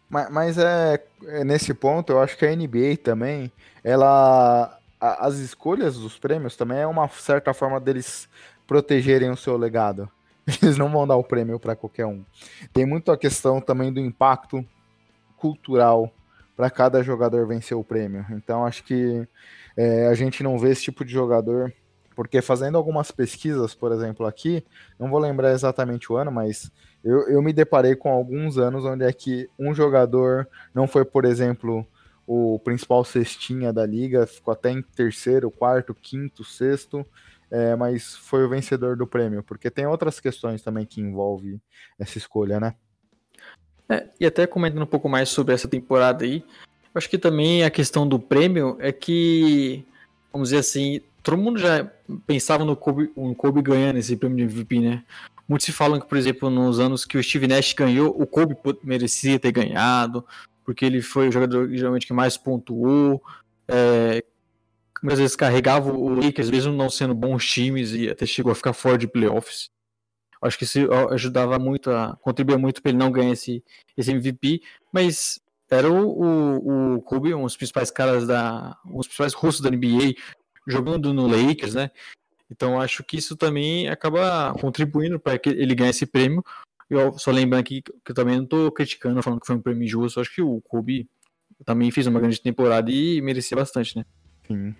Mas, mas é, é, nesse ponto, eu acho que a NBA também, ela. A, as escolhas dos prêmios também é uma certa forma deles protegerem o seu legado. Eles não vão dar o prêmio para qualquer um. Tem muito a questão também do impacto cultural para cada jogador vencer o prêmio. Então acho que é, a gente não vê esse tipo de jogador, porque fazendo algumas pesquisas, por exemplo, aqui, não vou lembrar exatamente o ano, mas eu, eu me deparei com alguns anos onde é que um jogador não foi, por exemplo, o principal cestinha da liga, ficou até em terceiro, quarto, quinto, sexto, é, mas foi o vencedor do prêmio, porque tem outras questões também que envolve essa escolha, né? É, e até comentando um pouco mais sobre essa temporada aí, Eu acho que também a questão do prêmio é que, vamos dizer assim, todo mundo já pensava no Kobe, no Kobe ganhando esse prêmio de MVP, né? Muitos se falam que, por exemplo, nos anos que o Steve Nash ganhou, o Kobe merecia ter ganhado, porque ele foi o jogador geralmente que mais pontuou, é, muitas vezes carregava o Lakers, mesmo não sendo bons times, e até chegou a ficar fora de playoffs. Acho que isso ajudava muito, a contribuir muito para ele não ganhar esse, esse MVP, mas era o, o, o Kobe, um dos principais caras da. um dos principais rostos da NBA, jogando no Lakers, né? Então acho que isso também acaba contribuindo para que ele ganhe esse prêmio. Eu só lembrando aqui que eu também não estou criticando, falando que foi um prêmio justo. Acho que o Kobe também fez uma grande temporada e merecia bastante, né? Sim.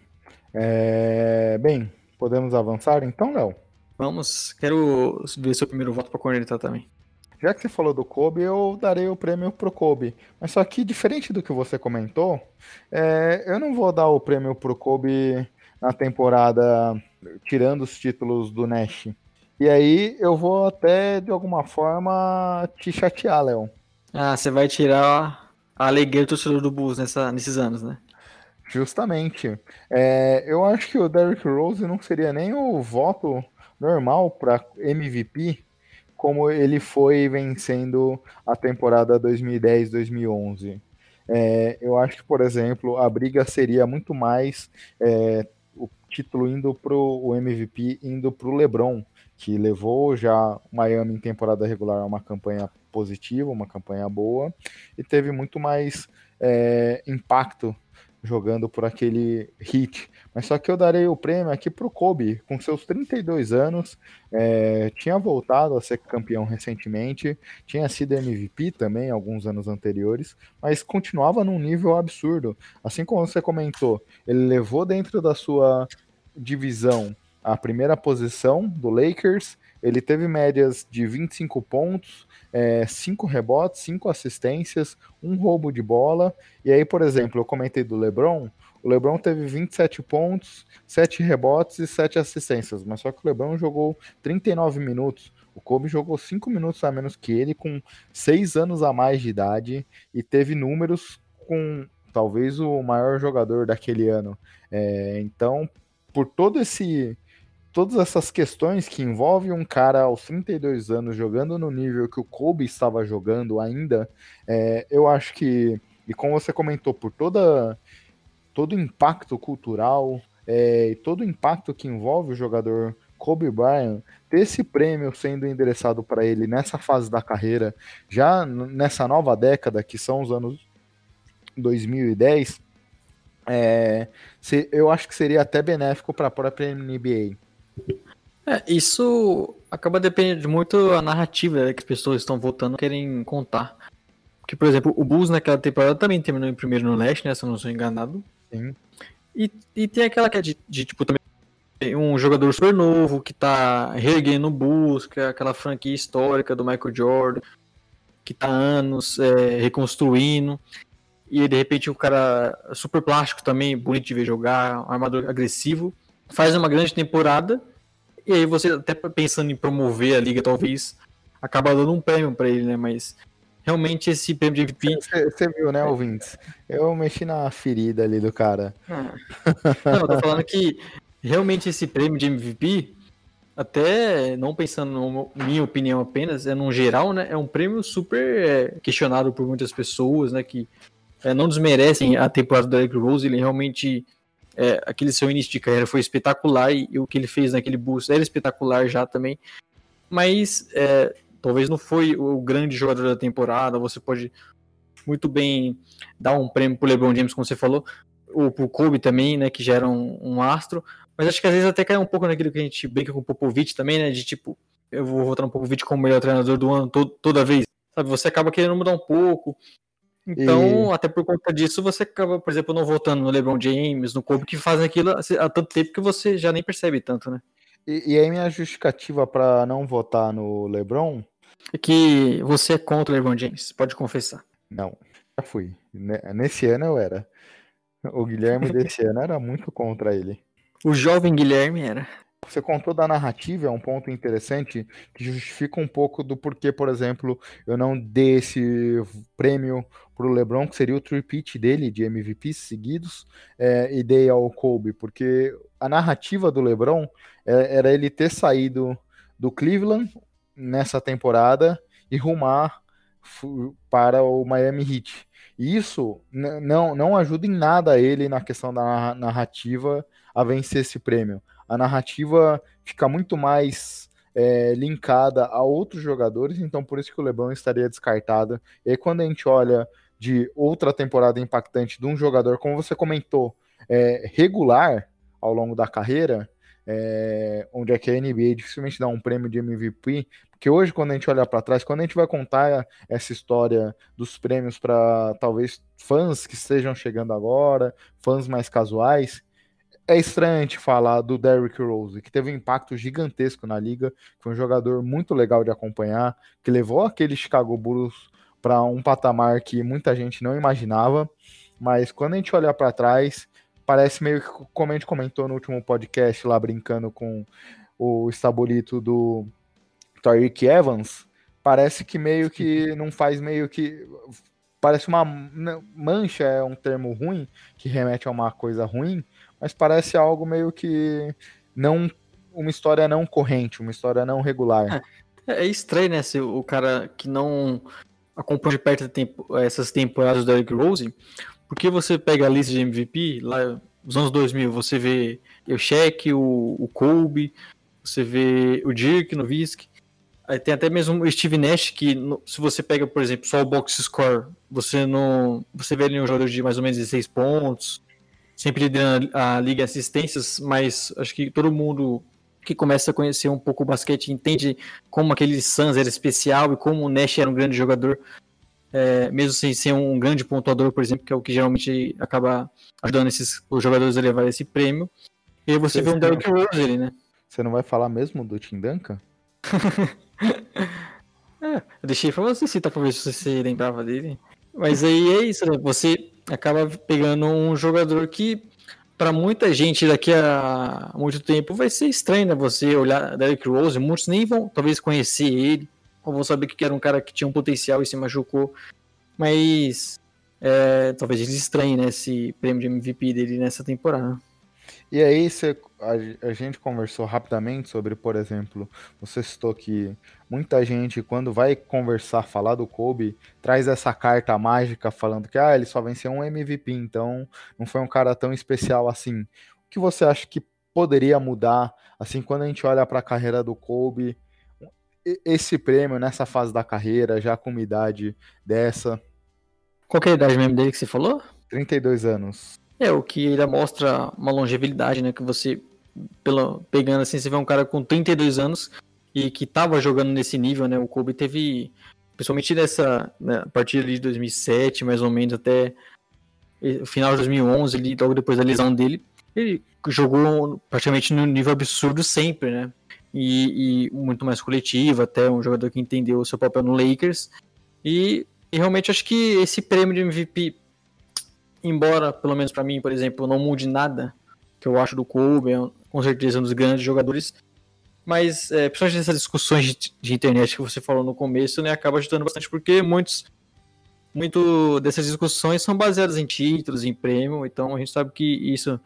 É... Bem, podemos avançar então, Léo? Vamos, quero ver seu primeiro voto para cornetar também. Já que você falou do Kobe, eu darei o prêmio pro Kobe. Mas só que, diferente do que você comentou, é... eu não vou dar o prêmio pro Kobe na temporada, tirando os títulos do Nash. E aí eu vou até, de alguma forma, te chatear, Léo. Ah, você vai tirar a alegria do torcedor do Bulls nessa, nesses anos, né? Justamente. É, eu acho que o Derrick Rose não seria nem o voto normal para MVP, como ele foi vencendo a temporada 2010-2011. É, eu acho que, por exemplo, a briga seria muito mais é, o título indo para o MVP indo para o LeBron, que levou já Miami em temporada regular a uma campanha positiva, uma campanha boa, e teve muito mais é, impacto jogando por aquele hit. Mas só que eu darei o prêmio aqui para o Kobe, com seus 32 anos, é, tinha voltado a ser campeão recentemente, tinha sido MVP também alguns anos anteriores, mas continuava num nível absurdo. Assim como você comentou, ele levou dentro da sua divisão a primeira posição do Lakers, ele teve médias de 25 pontos, é, cinco rebotes, cinco assistências, um roubo de bola. E aí, por exemplo, eu comentei do LeBron. O LeBron teve 27 pontos, 7 rebotes e 7 assistências, mas só que o LeBron jogou 39 minutos. O Kobe jogou 5 minutos a menos que ele, com 6 anos a mais de idade, e teve números com talvez o maior jogador daquele ano. É, então, por todo esse todas essas questões que envolvem um cara aos 32 anos jogando no nível que o Kobe estava jogando ainda, é, eu acho que, e como você comentou, por toda, todo o impacto cultural é, e todo o impacto que envolve o jogador Kobe Bryant, ter esse prêmio sendo endereçado para ele nessa fase da carreira, já nessa nova década, que são os anos 2010, é, eu acho que seria até benéfico para a própria NBA. É, isso acaba dependendo muito da narrativa né, que as pessoas estão votando querem contar. Porque, por exemplo, o Bulls naquela temporada também terminou em primeiro no leste, né? Se eu não sou enganado. Sim. E, e tem aquela que é de, de tipo, também um jogador super novo que tá reerguendo o Bulls, que é aquela franquia histórica do Michael Jordan, que tá anos é, reconstruindo. E de repente o cara super plástico também, bonito de ver jogar, um armador agressivo faz uma grande temporada, e aí você até pensando em promover a liga, talvez acaba dando um prêmio para ele, né? Mas realmente esse prêmio de MVP. Você viu, né, ouvintes? Eu mexi na ferida ali do cara. Ah. Não, eu tô falando que realmente esse prêmio de MVP, até não pensando na minha opinião apenas, é num geral, né? É um prêmio super é, questionado por muitas pessoas, né? Que é, não desmerecem a temporada do Eric Rose, ele realmente é, aquele seu início de carreira foi espetacular e, e, o que ele fez naquele boost era espetacular já também. Mas é, talvez não foi o grande jogador da temporada. Você pode muito bem dar um prêmio pro LeBron James, como você falou, ou pro Kobe também, né, que já era um, um astro. Mas acho que às vezes até cai um pouco naquilo que a gente brinca com o Popovich também, né, de tipo, eu vou votar no Popovich como melhor treinador do ano toda vez. Sabe, você acaba querendo mudar um pouco. Então, e... até por conta disso, você acaba, por exemplo, não votando no LeBron James, no Kobe, que fazem aquilo há tanto tempo que você já nem percebe tanto, né? E, e aí minha justificativa para não votar no LeBron é que você é contra o LeBron James, pode confessar. Não, já fui. Nesse ano eu era. O Guilherme desse ano era muito contra ele. O jovem Guilherme era. Você contou da narrativa, é um ponto interessante que justifica um pouco do porquê, por exemplo, eu não dei esse prêmio para o LeBron, que seria o tripit dele de MVPs seguidos, é, e dei ao Kobe, porque a narrativa do LeBron é, era ele ter saído do Cleveland nessa temporada e rumar para o Miami Heat. E isso não, não ajuda em nada ele na questão da narrativa a vencer esse prêmio. A narrativa fica muito mais é, linkada a outros jogadores, então por isso que o LeBron estaria descartado. E aí, quando a gente olha de outra temporada impactante de um jogador, como você comentou, é, regular ao longo da carreira, é, onde é que a NBA dificilmente dá um prêmio de MVP, porque hoje, quando a gente olha para trás, quando a gente vai contar essa história dos prêmios para talvez fãs que estejam chegando agora, fãs mais casuais, é estranho gente falar do Derrick Rose, que teve um impacto gigantesco na liga, que foi um jogador muito legal de acompanhar, que levou aquele Chicago Bulls para um patamar que muita gente não imaginava, mas quando a gente olha para trás, parece meio que, como a gente comentou no último podcast lá brincando com o estabolito do Tyreek Evans, parece que meio que não faz meio que parece uma mancha é um termo ruim que remete a uma coisa ruim, mas parece algo meio que não uma história não corrente, uma história não regular. É, é estranho, né, se o cara que não acompanha de perto tempo, essas temporadas do Eric Rose, porque você pega a lista de MVP, lá nos anos 2000, você vê o Shaq, o, o Kobe, você vê o Dirk Nowitzki, aí tem até mesmo o Steve Nash, que no, se você pega, por exemplo, só o box score, você não você vê ali um jogador de mais ou menos 16 pontos, sempre liderando a liga assistências, mas acho que todo mundo que começa a conhecer um pouco o basquete entende como aquele Suns era especial e como o Nash era um grande jogador, é, mesmo sem ser um grande pontuador, por exemplo, que é o que geralmente acaba ajudando esses, os jogadores a levar esse prêmio. E aí você, você vê um Derrick Rose ali, né? Você não vai falar mesmo do Tim Duncan? é, eu deixei pra você citar pra ver se você lembrava dele. Mas aí é isso, né? Você acaba pegando um jogador que, para muita gente daqui a muito tempo, vai ser estranho, né? Você olhar Derrick Rose, muitos nem vão talvez conhecer ele, ou vão saber que era um cara que tinha um potencial e se machucou. Mas é, talvez eles estranhem né, esse prêmio de MVP dele nessa temporada. E aí você, a, a, gente conversou rapidamente sobre, por exemplo, você citou que muita gente, quando vai conversar, falar do Kobe, traz essa carta mágica falando que ah, ele só venceu um MVP, então não foi um cara tão especial assim. O que você acha que poderia mudar, assim, quando a gente olha para a carreira do Kobe, esse prêmio nessa fase da carreira, já com uma idade dessa? Qual é a idade mesmo dele que você falou? 32 anos. É, o que ainda mostra uma longevidade, né? Que você, pelo, pegando assim, você vê um cara com 32 anos e que tava jogando nesse nível, né? O Kobe teve, principalmente nessa, né, a partir de 2007, mais ou menos, até o final de 2011, ali, logo depois da lesão dele, ele jogou praticamente no nível absurdo sempre, né? E, e, muito mais coletivo, até um jogador que entendeu o seu papel no Lakers. E, e realmente acho que esse prêmio de MVP embora, pelo menos para mim, por exemplo, não mude nada que eu acho do Kobe, é com certeza um dos grandes jogadores, mas é, principalmente nessas discussões de, de, internet que você falou no começo, né, acaba ajudando bastante porque muitos muito dessas discussões são baseadas em títulos, em prêmio, então a gente sabe que isso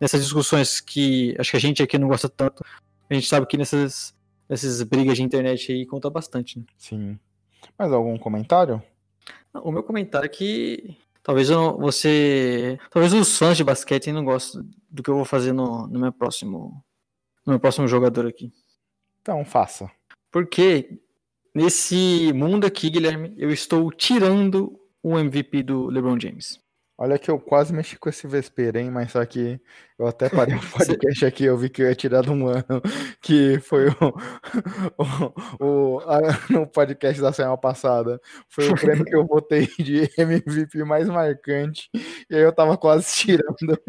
nessas discussões que acho que a gente aqui não gosta tanto, a gente sabe que nessas nessas brigas de internet aí conta bastante. Né? Sim. Mais algum comentário? O meu comentário é que Talvez eu, você. Talvez os fãs de basquete não gostem do que eu vou fazer no, no meu próximo. No meu próximo jogador aqui. Então, faça. Porque nesse mundo aqui, Guilherme, eu estou tirando o MVP do LeBron James. Olha que eu quase mexi com esse vespeiro, hein? Mas só que eu até parei o podcast aqui, eu vi que eu ia tirar de um ano, que foi o, o, o a, no podcast da semana passada. Foi o prêmio que eu votei de MVP mais marcante. E aí eu tava quase tirando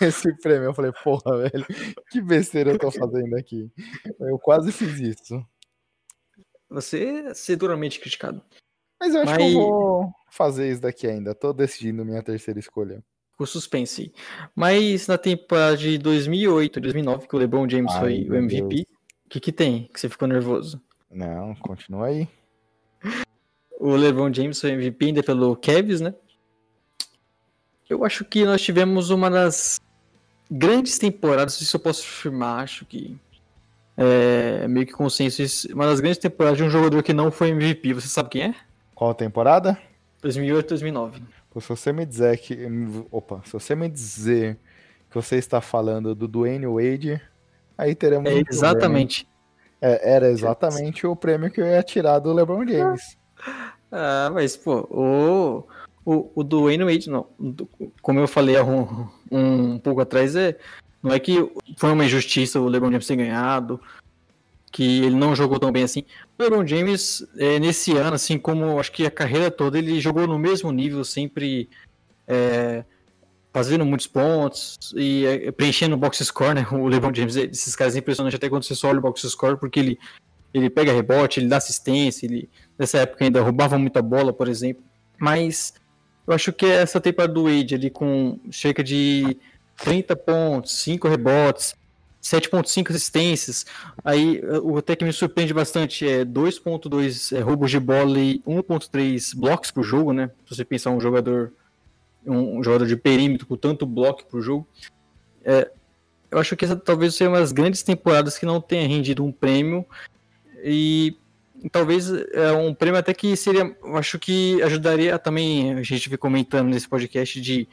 esse prêmio. Eu falei, porra, velho, que besteira eu tô fazendo aqui. Eu quase fiz isso. Você é ser duramente criticado. Mas eu acho Mas... que eu vou fazer isso daqui ainda. Tô decidindo minha terceira escolha. ficou suspense. Mas na temporada de 2008, 2009, que o LeBron James Ai, foi o MVP, o que que tem que você ficou nervoso? Não, continua aí. O LeBron James foi MVP ainda pelo Cavs, né? Eu acho que nós tivemos uma das grandes temporadas, se eu posso afirmar, acho que é meio que consenso, uma das grandes temporadas de um jogador que não foi MVP. Você sabe quem é? Qual temporada? 2008, 2009. Se você me dizer que, opa, se você me dizer que você está falando do Dwayne Wade, aí teremos. É, exatamente. É, era exatamente o prêmio que eu ia tirar do LeBron James. Ah, mas pô, o o, o Dwayne Wade, não, como eu falei um, um pouco atrás, é, não é que foi uma injustiça o LeBron James ter ganhado, que ele não jogou tão bem assim. O LeBron James, é, nesse ano, assim como acho que a carreira toda, ele jogou no mesmo nível, sempre é, fazendo muitos pontos e é, preenchendo o box score, né? O LeBron James, esses caras é impressionante até quando você só olha o box score, porque ele, ele pega rebote, ele dá assistência, ele nessa época ainda roubava muita bola, por exemplo. Mas eu acho que essa temporada do Wade ali com cerca de 30 pontos, 5 rebotes, 7.5 assistências. Aí o até que me surpreende bastante é 2.2 é, roubos de bola e 1.3 blocos por jogo, né? Se você pensar um jogador um, jogador de perímetro com tanto bloco por jogo. É, eu acho que essa talvez seja uma das grandes temporadas que não tenha rendido um prêmio e talvez é um prêmio até que seria, acho que ajudaria também, a gente vem comentando nesse podcast de,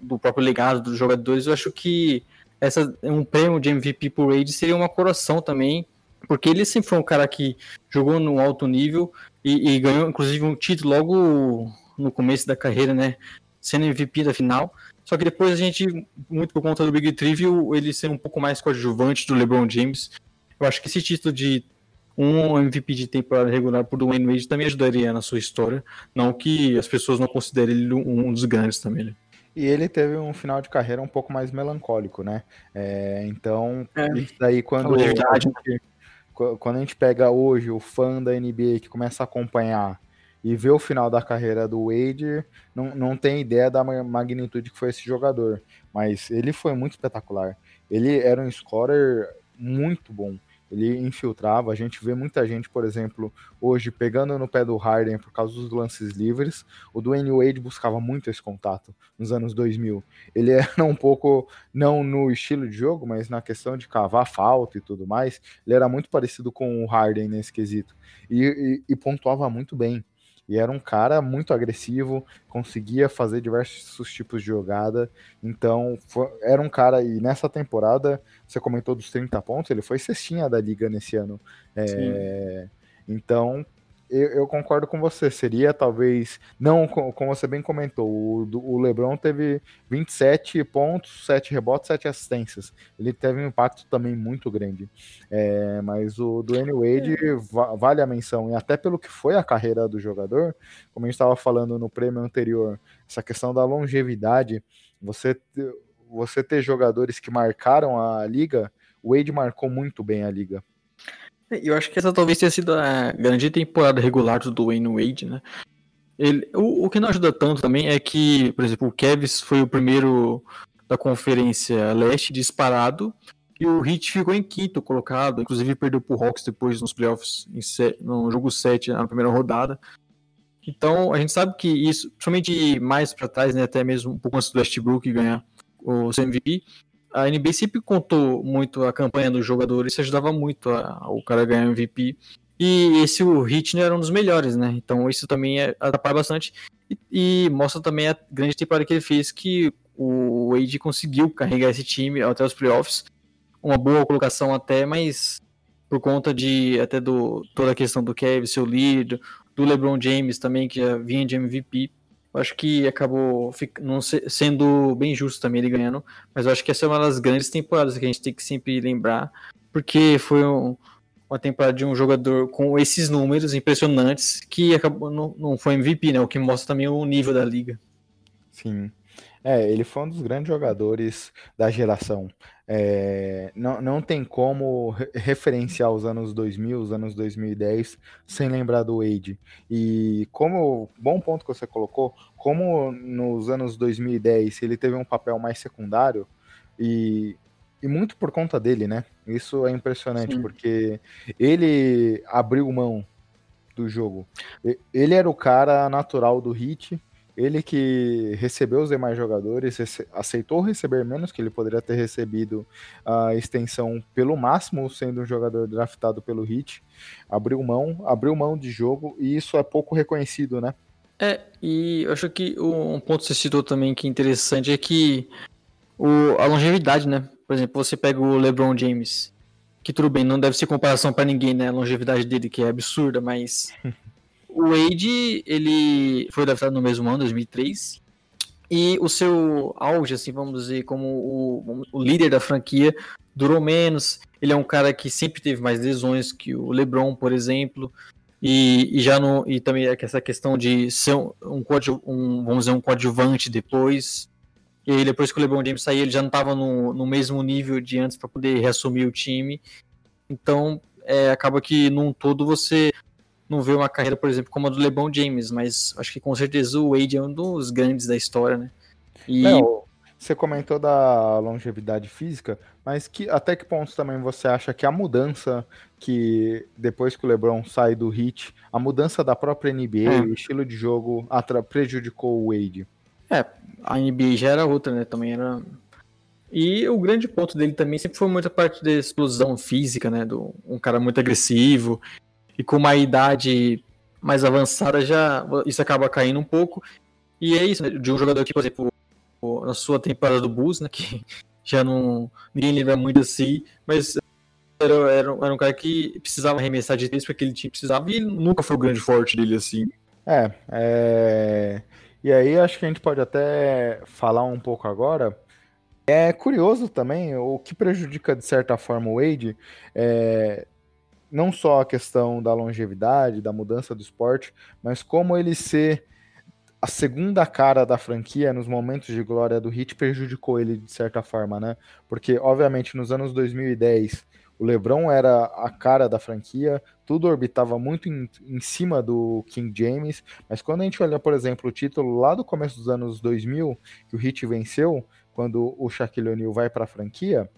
do próprio legado dos jogadores, eu acho que essa um prêmio de MVP por Wade seria uma coração também, porque ele sempre foi um cara que jogou no alto nível e, e ganhou inclusive um título logo no começo da carreira, né, sendo MVP da final. Só que depois a gente, muito por conta do Big viu ele ser um pouco mais coadjuvante do LeBron James. Eu acho que esse título de um MVP de temporada regular por Dwayne Wade também ajudaria na sua história. Não que as pessoas não considerem ele um dos grandes também. Né? E ele teve um final de carreira um pouco mais melancólico, né? É, então, é, isso daí quando, é a gente, quando a gente pega hoje o fã da NBA que começa a acompanhar e vê o final da carreira do Wade, não, não tem ideia da magnitude que foi esse jogador. Mas ele foi muito espetacular. Ele era um scorer muito bom ele infiltrava. A gente vê muita gente, por exemplo, hoje pegando no pé do Harden por causa dos lances livres. O Dwayne Wade buscava muito esse contato nos anos 2000. Ele era um pouco, não no estilo de jogo, mas na questão de cavar falta e tudo mais. Ele era muito parecido com o Harden nesse quesito. e, e, e pontuava muito bem. E era um cara muito agressivo, conseguia fazer diversos tipos de jogada. Então, foi, era um cara, e nessa temporada, você comentou dos 30 pontos, ele foi cestinha da liga nesse ano. É, então, eu, eu, concordo com você. Seria talvez. Não, como você bem comentou, o, o LeBron teve 27 pontos, 7 rebotes, 7 assistências. Ele teve um impacto também muito grande. É, mas o Dwayne Wade é. vale a menção. E até pelo que foi a carreira do jogador, como a gente estava falando no prêmio anterior, essa questão da longevidade, você, você ter jogadores que marcaram a liga. O Wade marcou muito bem a liga. Eu acho que essa talvez tenha sido a grande temporada regular do Dwayne Wade, né? Ele, o, o que não ajuda tanto também é que, por exemplo, o Kevs foi o primeiro da Conferência Leste disparado e o Heat ficou em quinto colocado, inclusive perdeu pro Hawks depois nos playoffs, no jogo 7, na primeira rodada. Então, a gente sabe que isso, principalmente mais para trás, né, até mesmo um pouco antes do Westbrook ganhar o MVP, a NBA sempre contou muito a campanha do jogador, isso ajudava muito a, o cara a ganhar MVP. E esse o Hitner era um dos melhores, né? Então isso também é, atrapalha bastante. E, e, mostra também a grande temporada que ele fez, que o Wade conseguiu carregar esse time até os playoffs. Uma boa colocação até, mas por conta de até do toda a questão do Kevin, seu líder, do LeBron James também, que já vinha de MVP eu acho que acabou não sendo bem justo também ele ganhando, mas eu acho que essa é uma das grandes temporadas que a gente tem que sempre lembrar, porque foi um, uma temporada de um jogador com esses números impressionantes que acabou não, não foi MVP, né? O que mostra também o nível da liga. Sim. É, ele foi um dos grandes jogadores da geração. É, não, não tem como referenciar os anos 2000, os anos 2010, sem lembrar do Wade. E como, bom ponto que você colocou, como nos anos 2010 ele teve um papel mais secundário, e, e muito por conta dele, né? Isso é impressionante, Sim. porque ele abriu mão do jogo. Ele era o cara natural do hit, ele que recebeu os demais jogadores, aceitou receber menos que ele poderia ter recebido a extensão pelo máximo, sendo um jogador draftado pelo Hit. Abriu mão, abriu mão de jogo e isso é pouco reconhecido, né? É, e eu acho que um ponto que você citou também que é interessante é que o, a longevidade, né? Por exemplo, você pega o LeBron James, que tudo bem, não deve ser comparação para ninguém, né? A longevidade dele, que é absurda, mas o Wade, ele foi draftado no mesmo ano, 2003, e o seu auge, assim, vamos dizer, como o, o, líder da franquia, durou menos. Ele é um cara que sempre teve mais lesões que o LeBron, por exemplo. E, e já no, e também essa questão de ser um, um, um, vamos dizer, um coadjuvante depois. E aí, depois que o LeBron James saiu, ele já não estava no, no mesmo nível de antes para poder reassumir o time. Então, é, acaba que num todo você não vê uma carreira, por exemplo, como a do LeBron James, mas acho que com certeza o Wade é um dos grandes da história, né? E... Não, você comentou da longevidade física, mas que até que ponto também você acha que a mudança que depois que o LeBron sai do Heat, a mudança da própria NBA, é. o estilo de jogo prejudicou o Wade? É, a NBA já era outra, né? Também era e o grande ponto dele também sempre foi muita parte da explosão física, né? Do, um cara muito agressivo e com uma idade mais avançada já isso acaba caindo um pouco. E é isso, né? de um jogador que, por exemplo, na sua temporada do Bulls, né, que já não ninguém lembra muito assim, mas era, era, era um cara que precisava arremessar de três porque ele tinha precisava e nunca foi o grande forte dele assim. É, é, e aí acho que a gente pode até falar um pouco agora. É curioso também o que prejudica de certa forma o Wade é, não só a questão da longevidade, da mudança do esporte, mas como ele ser a segunda cara da franquia nos momentos de glória do Hit prejudicou ele de certa forma, né? Porque, obviamente, nos anos 2010, o LeBron era a cara da franquia, tudo orbitava muito em, em cima do King James, mas quando a gente olha, por exemplo, o título lá do começo dos anos 2000, que o Hit venceu, quando o Shaquille O'Neal vai para a franquia,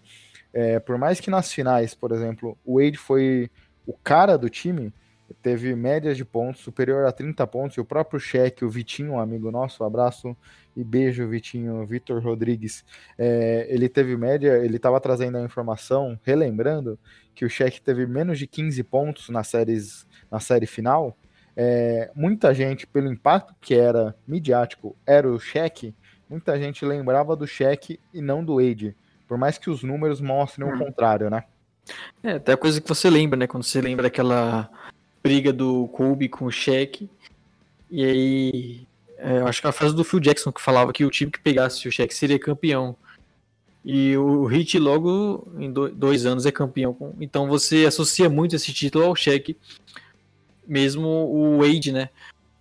é, por mais que nas finais, por exemplo, o Wade foi o cara do time teve médias de pontos superior a 30 pontos, e o próprio cheque, o Vitinho, um amigo nosso, um abraço e beijo, Vitinho, Vitor Rodrigues, é, ele teve média, ele estava trazendo a informação, relembrando, que o cheque teve menos de 15 pontos nas séries, na série final, é, muita gente, pelo impacto que era midiático, era o cheque, muita gente lembrava do cheque e não do Wade, por mais que os números mostrem hum. o contrário, né? É, até a coisa que você lembra, né? Quando você lembra daquela briga do Kobe com o Shaq. E aí. É, acho que a frase do Phil Jackson que falava que o time que pegasse o Shaq seria campeão. E o Heat logo em dois anos é campeão. Então você associa muito esse título ao Shaq. Mesmo o Wade, né?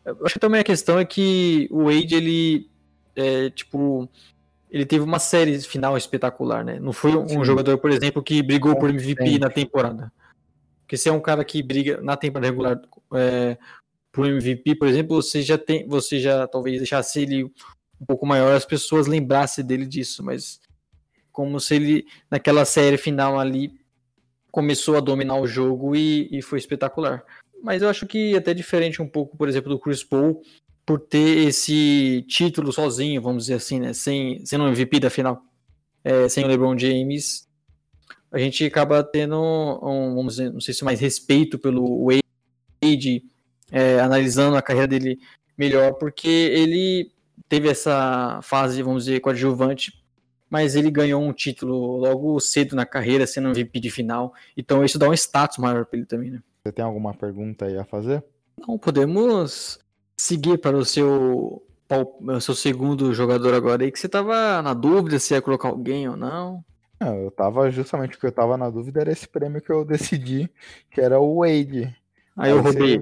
Eu acho que também a questão é que o Wade, ele. É, tipo ele teve uma série final espetacular, né? Não foi um Sim. jogador, por exemplo, que brigou por MVP na temporada. Porque se é um cara que briga na temporada regular é, por MVP, por exemplo, você já tem, você já talvez deixasse ele um pouco maior, as pessoas lembrassem dele disso, mas como se ele naquela série final ali começou a dominar o jogo e, e foi espetacular. Mas eu acho que é até diferente um pouco, por exemplo, do Chris Paul, por ter esse título sozinho, vamos dizer assim, né? Sem, sendo um MVP da final, é, sem o LeBron James, a gente acaba tendo um, vamos dizer, não sei se mais respeito pelo Wade, é, analisando a carreira dele melhor, porque ele teve essa fase, vamos dizer, coadjuvante, mas ele ganhou um título logo cedo na carreira, sendo MVP de final, então isso dá um status maior para ele também, né? Você tem alguma pergunta aí a fazer? Não, podemos seguir para o seu, o seu segundo jogador agora aí, que você tava na dúvida se ia colocar alguém ou não. Não, eu tava justamente o que eu tava na dúvida era esse prêmio que eu decidi, que era o Wade. Aí, eu roubei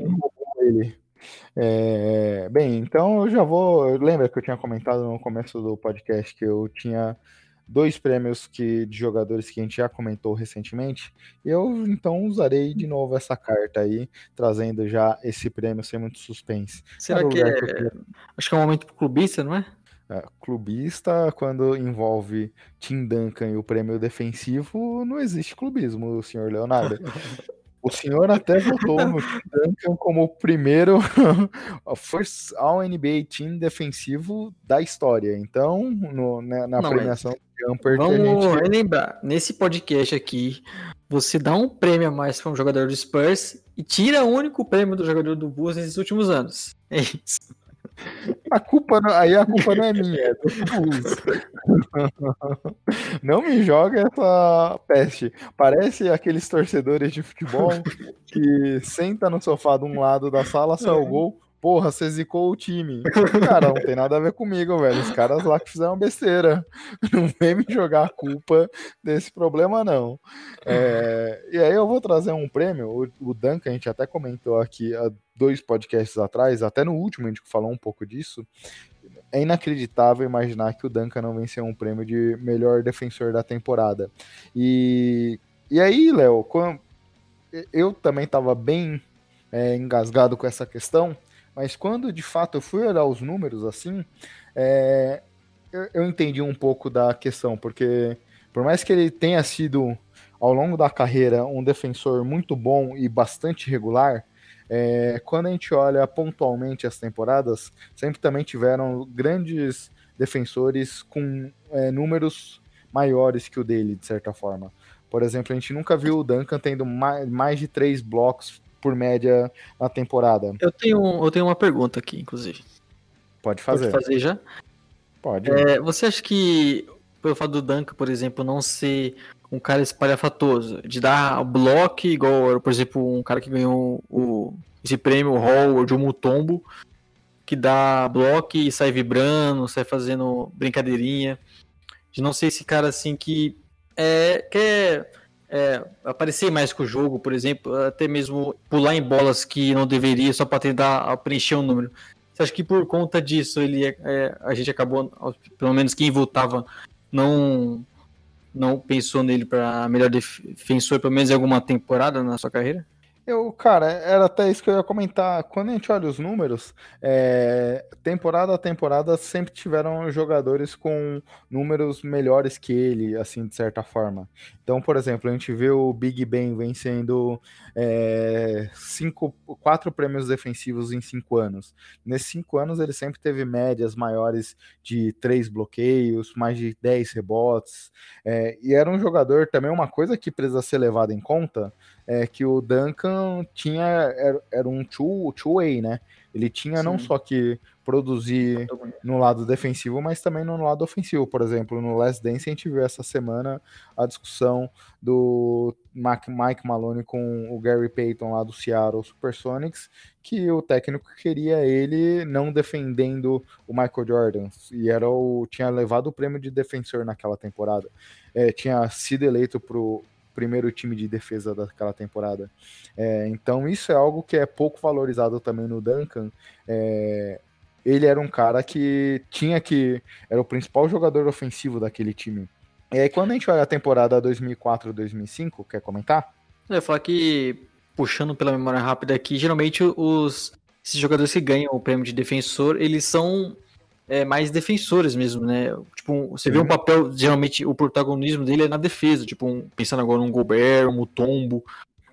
ele. É, bem, então eu já vou. Lembra que eu tinha comentado no começo do podcast que eu tinha dois prêmios que, de jogadores que a gente já comentou recentemente. Eu então usarei de novo essa carta aí, trazendo já esse prêmio sem muito suspense. Será que é. Que eu... Acho que é um momento pro clubista, não é? é? Clubista, quando envolve Tim Duncan e o prêmio defensivo, não existe clubismo, senhor Leonardo. O senhor até votou no Duncan como o primeiro first All NBA Team defensivo da história. Então, no, na, na Não, premiação do Jumper. Vamos gente... relembrar, nesse podcast aqui, você dá um prêmio a mais para um jogador do Spurs e tira o único prêmio do jogador do Bulls nesses últimos anos. É isso. A culpa não, aí a culpa não é minha, é do Não me joga essa peste. Parece aqueles torcedores de futebol que senta no sofá de um lado da sala, sai o gol, porra, você zicou o time. Cara, não tem nada a ver comigo, velho. Os caras lá que fizeram besteira. Não vem me jogar a culpa desse problema, não. É, e aí eu vou trazer um prêmio. O, Duncan, a gente até comentou aqui há dois podcasts atrás, até no último a gente falou um pouco disso. É inacreditável imaginar que o Duncan não venceu um prêmio de melhor defensor da temporada. E, e aí, Léo, eu também estava bem é, engasgado com essa questão. Mas quando de fato eu fui olhar os números assim, é, eu, eu entendi um pouco da questão, porque por mais que ele tenha sido ao longo da carreira um defensor muito bom e bastante regular, é, quando a gente olha pontualmente as temporadas, sempre também tiveram grandes defensores com é, números maiores que o dele, de certa forma. Por exemplo, a gente nunca viu o Duncan tendo mais, mais de três blocos por média na temporada. Eu tenho, eu tenho uma pergunta aqui, inclusive. Pode fazer. Pode fazer já? Pode. É, você acha que, pelo fato do Duncan, por exemplo, não ser um cara espalhafatoso, de dar bloco igual, por exemplo, um cara que ganhou o, esse prêmio, o Howard, o Mutombo, que dá bloco e sai vibrando, sai fazendo brincadeirinha. De não ser esse cara assim que é, quer é, aparecer mais com o jogo, por exemplo, até mesmo pular em bolas que não deveria só para tentar preencher um número. Você acha que por conta disso ele é, é a gente acabou, pelo menos quem votava, não não pensou nele para melhor defensor, pelo menos em alguma temporada na sua carreira? Eu, cara, era até isso que eu ia comentar. Quando a gente olha os números, é, temporada a temporada sempre tiveram jogadores com números melhores que ele, assim, de certa forma. Então, por exemplo, a gente vê o Big Ben vencendo é, cinco, quatro prêmios defensivos em cinco anos. Nesses cinco anos, ele sempre teve médias maiores de três bloqueios, mais de dez rebotes. É, e era um jogador também, uma coisa que precisa ser levada em conta é que o Duncan tinha era, era um two-way, two né? Ele tinha Sim. não só que produzir no lado defensivo, mas também no lado ofensivo. Por exemplo, no Last Dance a gente viu essa semana a discussão do Mike Maloney com o Gary Payton lá do Seattle Supersonics, que o técnico queria ele não defendendo o Michael Jordan e era o tinha levado o prêmio de defensor naquela temporada. É, tinha sido eleito pro primeiro time de defesa daquela temporada. É, então isso é algo que é pouco valorizado também no Duncan. É, ele era um cara que tinha que. Era o principal jogador ofensivo daquele time. E aí, quando a gente olha a temporada 2004-2005, quer comentar? Eu ia falar que, puxando pela memória rápida aqui, geralmente os esses jogadores que ganham o prêmio de defensor, eles são é, mais defensores mesmo, né? Tipo, você vê um papel, geralmente o protagonismo dele é na defesa, tipo, um, pensando agora num Gobert, um Mutombo,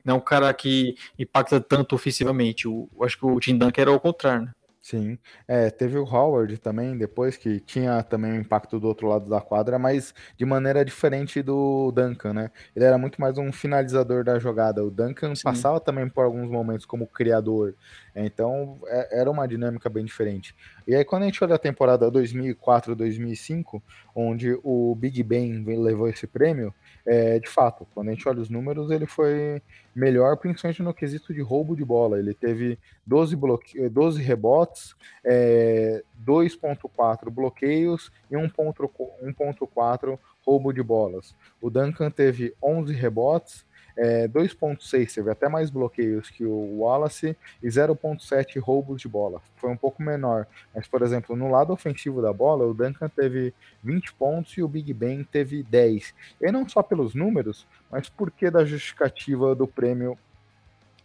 não é um cara que impacta tanto ofensivamente. Eu, eu acho que o Tim Duncan era o contrário, né? Sim, é, teve o Howard também, depois que tinha também um impacto do outro lado da quadra, mas de maneira diferente do Duncan, né? Ele era muito mais um finalizador da jogada. O Duncan Sim. passava também por alguns momentos como criador, então é, era uma dinâmica bem diferente. E aí, quando a gente olha a temporada 2004-2005, onde o Big Ben levou esse prêmio, é, de fato, quando a gente olha os números, ele foi melhor, principalmente no quesito de roubo de bola. Ele teve 12, bloque... 12 rebotes, é, 2,4 bloqueios e 1,4 roubo de bolas. O Duncan teve 11 rebotes, é, 2.6 teve até mais bloqueios que o Wallace e 0.7 roubos de bola. Foi um pouco menor. Mas, por exemplo, no lado ofensivo da bola, o Duncan teve 20 pontos e o Big Ben teve 10. E não só pelos números, mas porque da justificativa do prêmio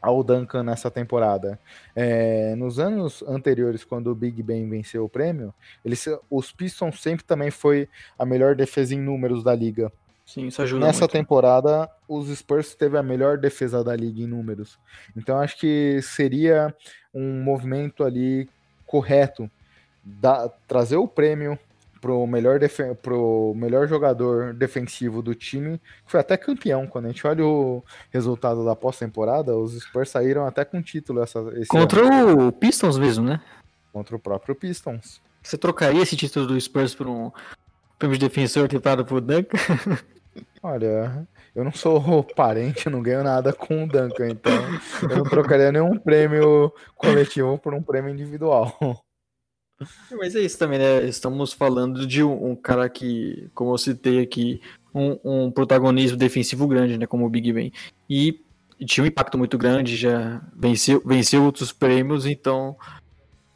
ao Duncan nessa temporada. É, nos anos anteriores, quando o Big Ben venceu o prêmio, eles, os Pistons sempre também foi a melhor defesa em números da liga. Sim, isso ajuda Nessa muito. temporada, os Spurs teve a melhor defesa da liga em números. Então acho que seria um movimento ali correto da, trazer o prêmio pro melhor, pro melhor jogador defensivo do time, que foi até campeão. Quando a gente olha o resultado da pós-temporada, os Spurs saíram até com título essa, esse Contra ano. o Pistons mesmo, né? Contra o próprio Pistons. Você trocaria esse título do Spurs por um prêmio de defensor tentado por Duncan? Olha, eu não sou parente, não ganho nada com o Duncan, então eu não trocaria nenhum prêmio coletivo por um prêmio individual. Mas é isso também, né? Estamos falando de um, cara que, como eu citei aqui, um, um, protagonismo defensivo grande, né? Como o Big Ben. E tinha um impacto muito grande, já venceu, venceu outros prêmios, então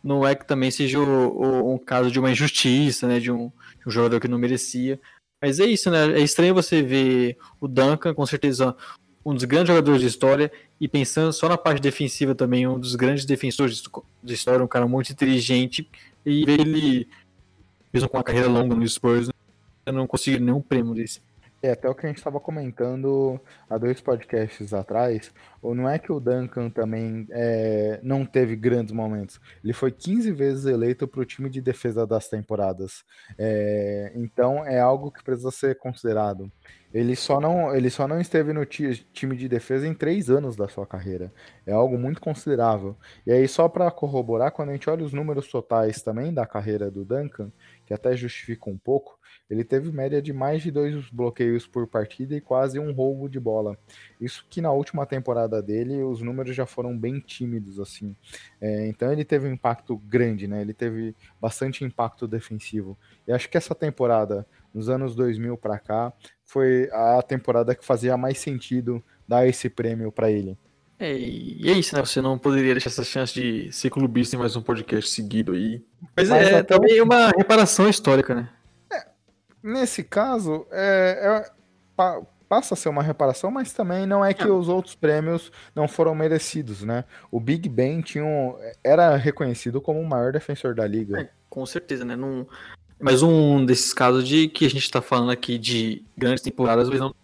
não é que também seja o, o, um caso de uma injustiça, né? De um, de um jogador que não merecia. Mas é isso, né? É estranho você ver o Duncan, com certeza um dos grandes jogadores de história, e pensando só na parte defensiva também, um dos grandes defensores de história, um cara muito inteligente, e ver ele, mesmo com uma carreira longa no Spurs, eu não consigo nenhum prêmio desse. É, até o que a gente estava comentando há dois podcasts atrás, ou não é que o Duncan também é, não teve grandes momentos. Ele foi 15 vezes eleito para o time de defesa das temporadas. É, então é algo que precisa ser considerado. Ele só não, ele só não esteve no time de defesa em três anos da sua carreira. É algo muito considerável. E aí, só para corroborar, quando a gente olha os números totais também da carreira do Duncan, que até justifica um pouco, ele teve média de mais de dois bloqueios por partida e quase um roubo de bola. Isso que na última temporada dele os números já foram bem tímidos assim. É, então ele teve um impacto grande, né? Ele teve bastante impacto defensivo. E acho que essa temporada, nos anos 2000 para cá, foi a temporada que fazia mais sentido dar esse prêmio para ele. É, e é isso, né? Você não poderia deixar essa chance de ser clubista em mais um podcast seguido aí. Mas, Mas é também uma reparação histórica, né? Nesse caso, é, é, pa, passa a ser uma reparação, mas também não é que é. os outros prêmios não foram merecidos, né? O Big Ben tinha um, era reconhecido como o maior defensor da liga. É, com certeza, né? Num, mas um desses casos de que a gente está falando aqui de grandes temporadas, mas não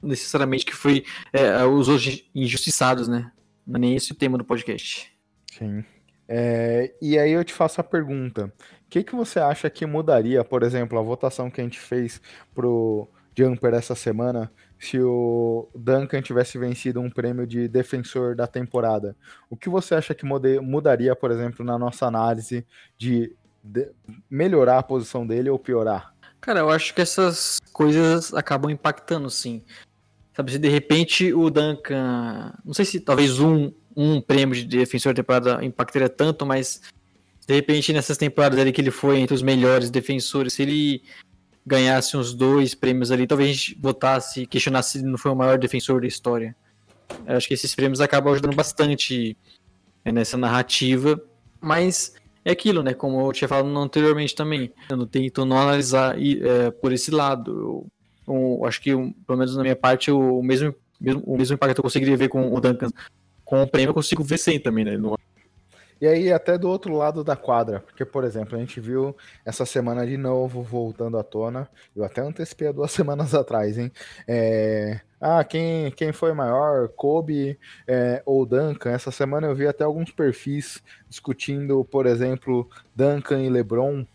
necessariamente que foi é, os hoje injustiçados, né? Não é nem esse o tema do podcast. Sim. É, e aí eu te faço a pergunta: o que, que você acha que mudaria, por exemplo, a votação que a gente fez pro Jumper essa semana, se o Duncan tivesse vencido um prêmio de defensor da temporada? O que você acha que mudaria, por exemplo, na nossa análise de, de melhorar a posição dele ou piorar? Cara, eu acho que essas coisas acabam impactando, sim. Sabe, se de repente o Duncan. Não sei se talvez um, um prêmio de defensor da temporada impactaria tanto, mas de repente, nessas temporadas ali que ele foi entre os melhores defensores, se ele ganhasse uns dois prêmios ali, talvez a gente votasse, questionasse se ele não foi o maior defensor da história. Eu acho que esses prêmios acabam ajudando bastante é, nessa narrativa, mas é aquilo, né? Como eu tinha falado anteriormente também, eu não tento não analisar é, por esse lado. Eu, eu acho que, pelo menos na minha parte, o mesmo, o mesmo impacto eu conseguiria ver com o Duncan com o prêmio, eu consigo ver sem também, né? Não e aí, até do outro lado da quadra, porque, por exemplo, a gente viu essa semana de novo voltando à tona, eu até antecipei há duas semanas atrás, hein? É... Ah, quem, quem foi maior, Kobe é, ou Duncan? Essa semana eu vi até alguns perfis discutindo, por exemplo, Duncan e LeBron.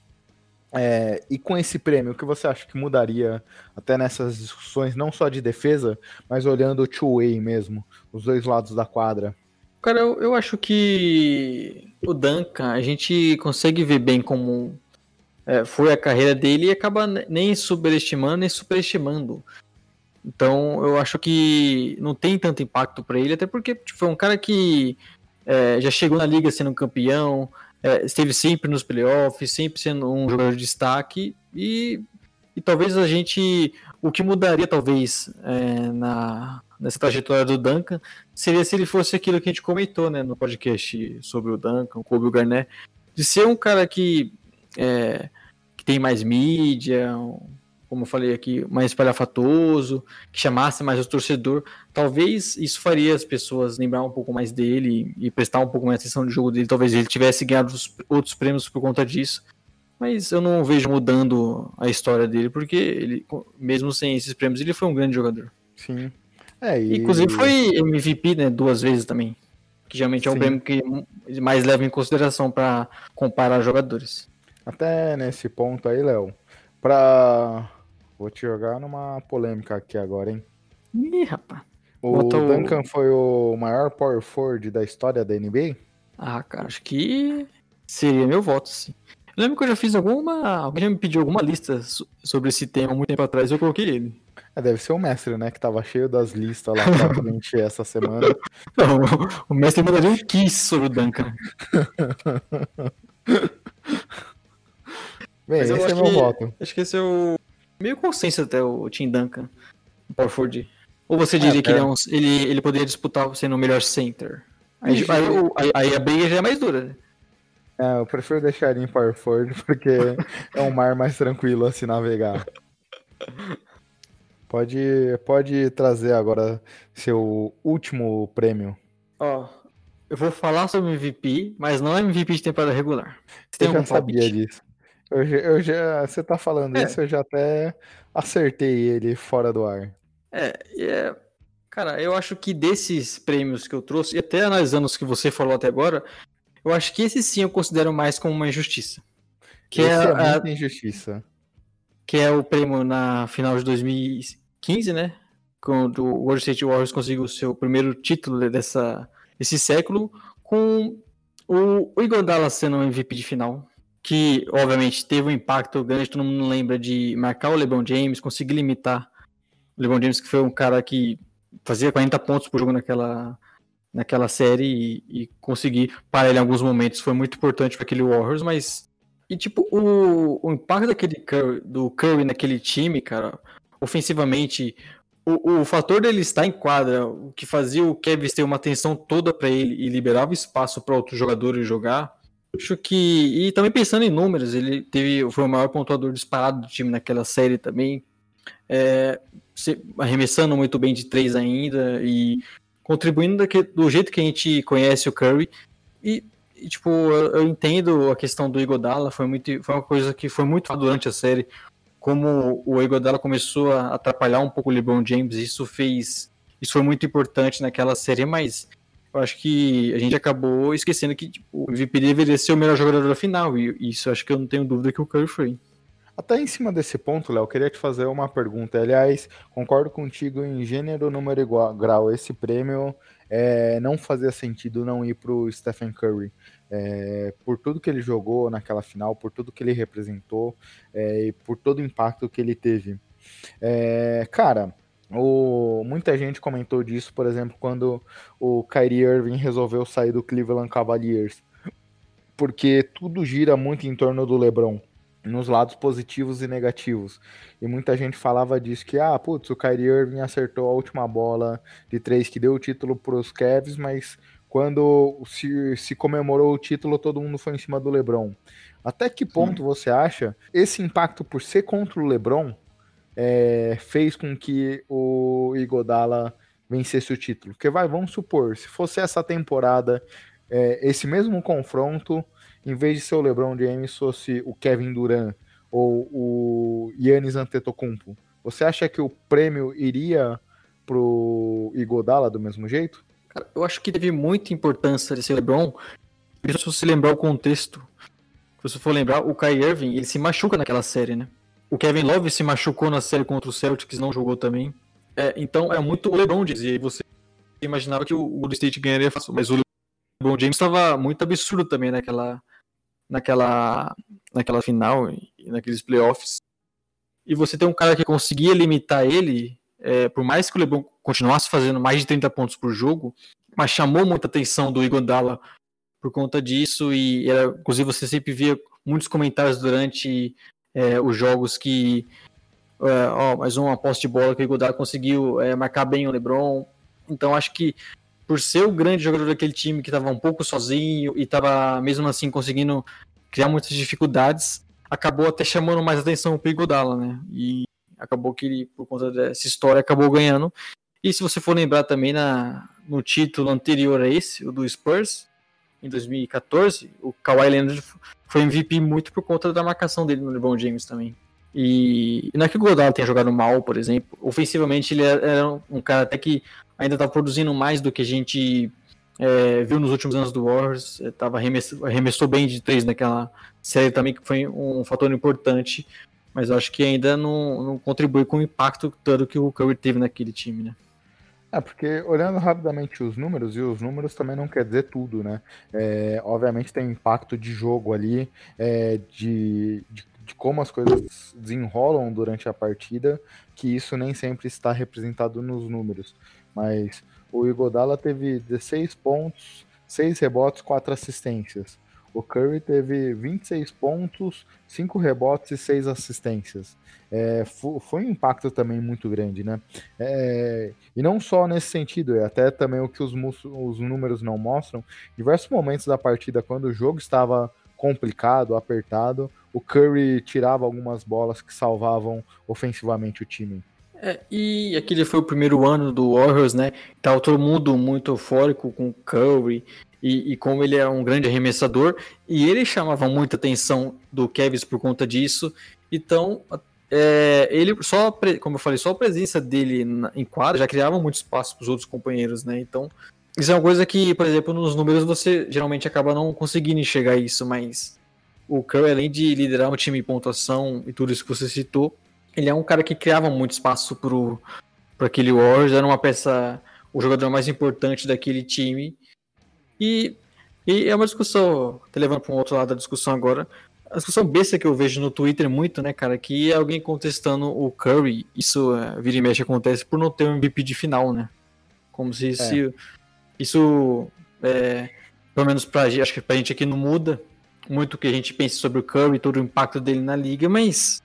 É, e com esse prêmio, o que você acha que mudaria até nessas discussões, não só de defesa, mas olhando o two-way mesmo, os dois lados da quadra? Cara, eu, eu acho que o Duncan, a gente consegue ver bem como é, foi a carreira dele e acaba nem superestimando nem superestimando. Então eu acho que não tem tanto impacto para ele, até porque tipo, foi um cara que é, já chegou na liga sendo campeão, é, esteve sempre nos playoffs, sempre sendo um jogador de destaque e, e talvez a gente o que mudaria talvez é, na nessa trajetória do Duncan seria se ele fosse aquilo que a gente comentou né, no podcast sobre o Duncan, o Kobe Garnett, de ser um cara que, é, que tem mais mídia, como eu falei aqui, mais espalhafatoso, que chamasse mais o torcedor. Talvez isso faria as pessoas lembrar um pouco mais dele e prestar um pouco mais atenção no jogo dele. Talvez ele tivesse ganhado outros prêmios por conta disso mas eu não vejo mudando a história dele, porque ele, mesmo sem esses prêmios, ele foi um grande jogador. Sim. É, e... Inclusive foi MVP né, duas vezes também. Que geralmente é um Sim. prêmio que mais leva em consideração para comparar jogadores. Até nesse ponto aí, Léo, pra. Vou te jogar numa polêmica aqui agora, hein? Ih, rapaz. O Botou... Duncan foi o maior power forward da história da NBA? Ah, cara, acho que seria meu voto, sim. Eu lembro que eu já fiz alguma. Alguém já me pediu alguma lista sobre esse tema muito tempo atrás e eu coloquei ele. É, deve ser o mestre, né? Que tava cheio das listas lá pra preencher essa semana. Não, o mestre mandaria um kiss sobre o Duncan. Bem, esse é meu que, voto. Acho que esse é o. Meio consenso até o Tim Duncan. O Power Ford. Ou você diria é, que é. Ele, é um, ele, ele poderia disputar sendo o melhor center? Aí, aí, aí, aí, a briga já é mais dura, né? É, eu prefiro deixar ele em Power Ford porque é um mar mais tranquilo a se navegar. Pode, pode trazer agora seu último prêmio. Ó, eu vou falar sobre MVP, mas não é MVP de temporada regular. Você eu já sabia palpite? disso. Eu, eu já, você tá falando é. isso, eu já até acertei ele fora do ar. É, é, cara, eu acho que desses prêmios que eu trouxe, e até analisando os que você falou até agora, eu acho que esse sim eu considero mais como uma injustiça. Que esse é, é a injustiça. Que é o prêmio na final de 2015, né? Quando o Golden State Warriors conseguiu o seu primeiro título dessa, desse século, com o, o Iguodala sendo MVP de final. Que, obviamente, teve um impacto grande, todo mundo lembra de marcar o LeBron James, conseguir limitar o LeBron James, que foi um cara que fazia 40 pontos por jogo naquela, naquela série e, e conseguir parar ele em alguns momentos foi muito importante para aquele Warriors, mas e tipo o, o impacto daquele Curry, do Curry naquele time, cara, ofensivamente, o, o fator dele estar em quadra, o que fazia o Kevin ter uma atenção toda para ele e liberava espaço para outros jogadores jogar. Acho que e também pensando em números, ele teve foi o maior pontuador disparado do time naquela série também. É, arremessando muito bem de três ainda e contribuindo do jeito que a gente conhece o Curry. E, e tipo, eu, eu, entendo a questão do Igodala, foi, muito, foi uma coisa que foi muito durante a série. Como o Igodala começou a atrapalhar um pouco o LeBron James, isso fez. Isso foi muito importante naquela série, mas eu acho que a gente acabou esquecendo que tipo, o MVP deveria ser o melhor jogador da final, e isso acho que eu não tenho dúvida que o Curry foi. Até em cima desse ponto, Léo, queria te fazer uma pergunta. Aliás, concordo contigo em gênero, número igual grau. Esse prêmio é, não fazia sentido não ir para o Stephen Curry. É, por tudo que ele jogou naquela final, por tudo que ele representou é, e por todo o impacto que ele teve. É, cara, o, muita gente comentou disso, por exemplo, quando o Kyrie Irving resolveu sair do Cleveland Cavaliers, porque tudo gira muito em torno do LeBron nos lados positivos e negativos. E muita gente falava disso, que, ah, putz, o Kyrie Irving acertou a última bola de três que deu o título para os Cavs, mas quando se, se comemorou o título, todo mundo foi em cima do LeBron. Até que ponto Sim. você acha esse impacto por ser contra o LeBron é, fez com que o Igodala vencesse o título? Porque vai, vamos supor, se fosse essa temporada, é, esse mesmo confronto em vez de ser o LeBron James, fosse o Kevin Durant ou o Yannis Antetokounmpo, você acha que o prêmio iria pro Igodala do mesmo jeito? Cara, eu acho que teve muita importância desse LeBron, se você lembrar o contexto. Se você for lembrar, o Kyrie Irving, ele se machuca naquela série, né? O Kevin Love se machucou na série contra o Celtics, não jogou também. É, então é muito o LeBron dizer. Você imaginava que o Golden State ganharia fácil, mas o LeBron James estava muito absurdo também naquela, naquela, naquela final e naqueles playoffs. E você tem um cara que conseguia limitar ele, é, por mais que o LeBron continuasse fazendo mais de 30 pontos por jogo, mas chamou muita atenção do Igodala por conta disso e era, inclusive você sempre via muitos comentários durante é, os jogos que é, ó, mais uma posse de bola que o Igodala conseguiu é, marcar bem o LeBron Então acho que por ser o grande jogador daquele time que estava um pouco sozinho e estava mesmo assim conseguindo criar muitas dificuldades, acabou até chamando mais atenção o Iguodala, né? E acabou que ele, por conta dessa história, acabou ganhando. E se você for lembrar também na, no título anterior a esse, o do Spurs, em 2014, o Kawhi Leonard foi MVP muito por conta da marcação dele no LeBron James também. E, não é que o Godal tenha jogado mal, por exemplo. Ofensivamente, ele era um cara até que ainda estava produzindo mais do que a gente é, viu nos últimos anos do Warriors. É, tava arremessou, arremessou bem de três naquela série também, que foi um fator importante. Mas eu acho que ainda não, não contribui com o impacto todo que o Curry teve naquele time, né? É, porque olhando rapidamente os números, e os números também não quer dizer tudo, né? É, obviamente tem impacto de jogo ali, é, de, de, de, como as coisas desenrolam durante a partida, que isso nem sempre está representado nos números. Mas o Igodala teve 16 pontos, 6 rebotes, 4 assistências. O Curry teve 26 pontos, 5 rebotes e 6 assistências. É, foi um impacto também muito grande, né? É, e não só nesse sentido, é até também o que os, os números não mostram. Diversos momentos da partida, quando o jogo estava complicado, apertado, o Curry tirava algumas bolas que salvavam ofensivamente o time. É, e aquele foi o primeiro ano do Warriors, né? Tava todo mundo muito eufórico com o Curry e, e, como ele é um grande arremessador, e ele chamava muita atenção do Kevin por conta disso. Então, é, ele só, como eu falei, só a presença dele na, em quadra já criava muito espaço para os outros companheiros, né? Então, isso é uma coisa que, por exemplo, nos números você geralmente acaba não conseguindo enxergar isso, mas o Curry, além de liderar um time em pontuação e tudo isso que você citou, ele é um cara que criava muito espaço para aquele Warriors, era uma peça, o jogador mais importante daquele time e, e é uma discussão, te levando para um outro lado da discussão agora, a discussão besta que eu vejo no Twitter muito, né, cara, que é alguém contestando o Curry, isso é, vira e mexe acontece por não ter um MVP de final, né? Como se, é. se isso, é, pelo menos pra, acho que pra gente aqui não muda muito o que a gente pensa sobre o Curry, todo o impacto dele na liga, mas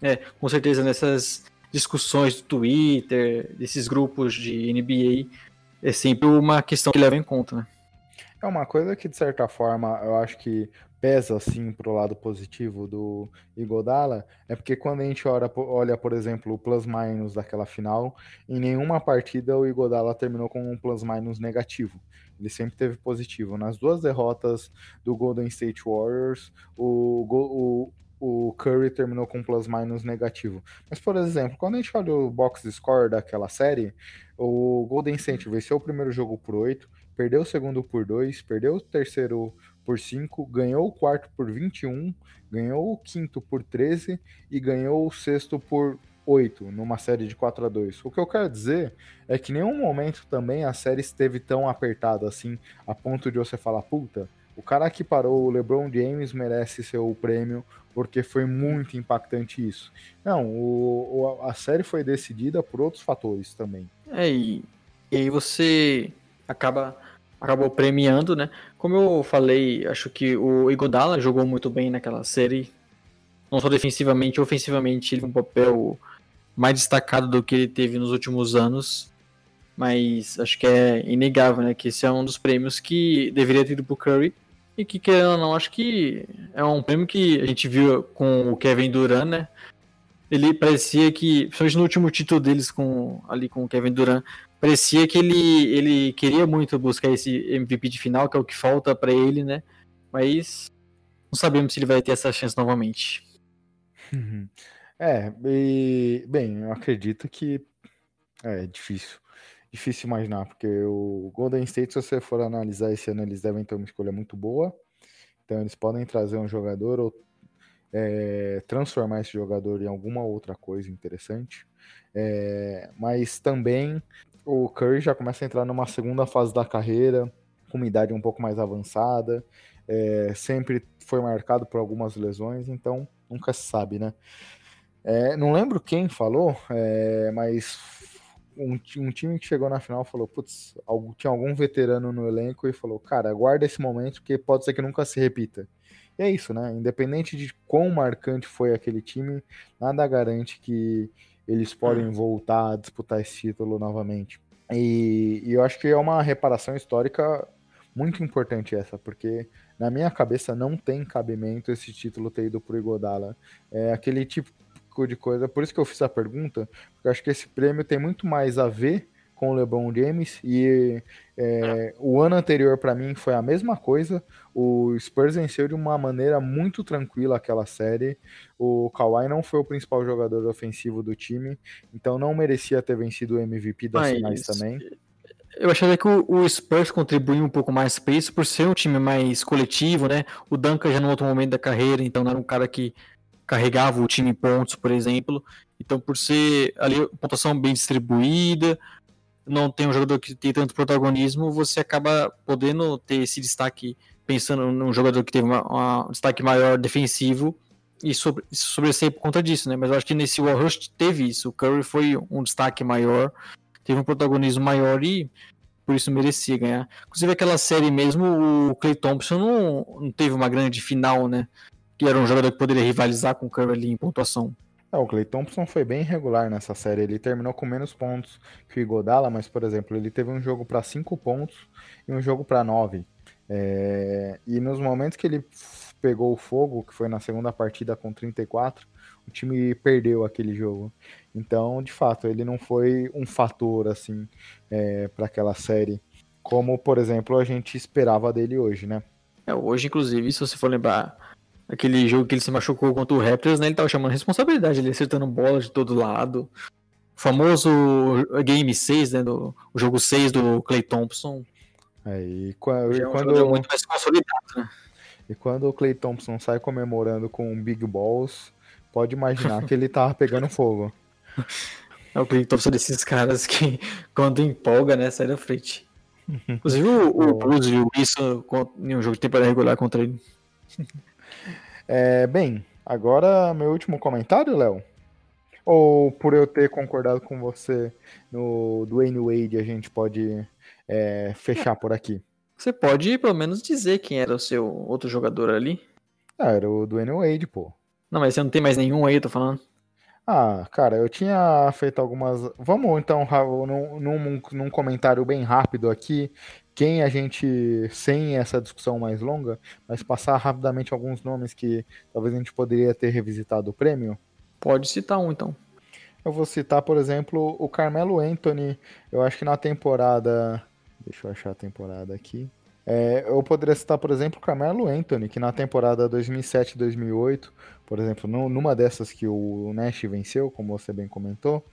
é, com certeza nessas discussões do Twitter, desses grupos de NBA, é sempre uma questão que leva em conta, né? É uma coisa que, de certa forma, eu acho que pesa assim para o lado positivo do Igodala é porque quando a gente olha, olha, por exemplo, o plus-minus daquela final, em nenhuma partida o Igodala terminou com um plus-minus negativo. Ele sempre teve positivo. Nas duas derrotas do Golden State Warriors, o, o, o Curry terminou com plus-minus negativo. Mas, por exemplo, quando a gente olha o box score daquela série, o Golden State venceu o primeiro jogo por 8, perdeu o segundo por 2, perdeu o terceiro por 5, ganhou o quarto por 21, ganhou o quinto por 13 e ganhou o sexto por 8, numa série de 4 a 2 O que eu quero dizer é que em nenhum momento também a série esteve tão apertada assim, a ponto de você falar, puta, o cara que parou o LeBron James merece seu prêmio porque foi muito impactante isso. Não, o, o, a série foi decidida por outros fatores também. É, e, e aí você acaba acabou premiando, né? Como eu falei, acho que o Igodala jogou muito bem naquela série, não só defensivamente, ofensivamente, ele tem um papel mais destacado do que ele teve nos últimos anos. Mas acho que é inegável, né? Que esse é um dos prêmios que deveria ter ido pro Curry. E que, querendo ou não, acho que é um prêmio que a gente viu com o Kevin Durant, né? Ele parecia que, principalmente no último título deles com, ali com o Kevin Durant, parecia que ele, ele queria muito buscar esse MVP de final, que é o que falta para ele, né? Mas não sabemos se ele vai ter essa chance novamente. É, e, bem, eu acredito que é difícil. Difícil imaginar, porque o Golden State, se você for analisar esse ano, eles devem ter uma escolha muito boa. Então eles podem trazer um jogador ou é, transformar esse jogador em alguma outra coisa interessante. É, mas também o Curry já começa a entrar numa segunda fase da carreira, com uma idade um pouco mais avançada, é, sempre foi marcado por algumas lesões, então nunca se sabe, né? É, não lembro quem falou, é, mas um, um, time que chegou na final falou: putz, tinha algum veterano no elenco e falou: cara, guarda esse momento porque pode ser que nunca se repita. E é isso, né? Independente de quão marcante foi aquele time, nada garante que eles podem voltar a disputar esse título novamente. E, e eu acho que é uma reparação histórica muito importante essa, porque na minha cabeça não tem cabimento esse título ter ido pro Igodala. É aquele tipo de coisa, por isso que eu fiz a pergunta, porque eu acho que esse prêmio tem muito mais a ver com o LeBron James e é, o ano anterior para mim foi a mesma coisa. O Spurs venceu de uma maneira muito tranquila aquela série. O Kawhi não foi o principal jogador ofensivo do time, então não merecia ter vencido o MVP das Mas, finais também. Eu acharia que o, Spurs contribuiu um pouco mais para isso por ser um time mais coletivo, né? O Duncan já no outro momento da carreira, então não era um cara que carregava o time em pontos, por exemplo. Então, por ser ali pontuação bem distribuída, não tem um jogador que tem tanto protagonismo, você acaba podendo ter esse destaque pensando num jogador que teve uma, um destaque maior defensivo e sobre, sobressair por conta disso, né? Mas eu acho que nesse Warrush teve isso. O Curry foi um destaque maior, teve um protagonismo maior e por isso merecia ganhar. Inclusive aquela série mesmo, o Clay Thompson não, não teve uma grande final, né? Que era um jogador que poderia rivalizar com o Curry ali em pontuação. É, o Clay Thompson foi bem irregular nessa série. Ele terminou com menos pontos que o Igodala, mas, por exemplo, ele teve um jogo para 5 pontos e um jogo para 9. É... E nos momentos que ele pegou o fogo, que foi na segunda partida com 34, o time perdeu aquele jogo. Então, de fato, ele não foi um fator assim é, para aquela série, como, por exemplo, a gente esperava dele hoje, né? É, hoje, inclusive, se você for lembrar Aquele jogo que ele se machucou contra o Raptors, né? Ele tava chamando responsabilidade, ele acertando bola de todo lado. O famoso Game 6, né? Do, o jogo 6 do Clay Thompson. É, e quando, é um quando... muito mais consolidado, né? E quando o Clay Thompson sai comemorando com Big Balls, pode imaginar que ele tava pegando fogo. É o Clay Thompson desses caras que, quando empolga, né, sai da frente. Inclusive o, o Blues viu isso em um jogo de temporada regular contra ele. É, bem, agora meu último comentário, Léo. Ou por eu ter concordado com você no Dwayne Wade, a gente pode é, fechar por aqui? Você pode pelo menos dizer quem era o seu outro jogador ali? Ah, era o Dwayne Wade, pô. Não, mas você não tem mais nenhum aí, tô falando. Ah, cara, eu tinha feito algumas. Vamos então, num, num, num comentário bem rápido aqui, quem a gente, sem essa discussão mais longa, mas passar rapidamente alguns nomes que talvez a gente poderia ter revisitado o prêmio? Pode citar um, então. Eu vou citar, por exemplo, o Carmelo Anthony. Eu acho que na temporada. Deixa eu achar a temporada aqui. É, eu poderia citar, por exemplo, o Carmelo Anthony, que na temporada 2007-2008, por exemplo, numa dessas que o Nash venceu, como você bem comentou,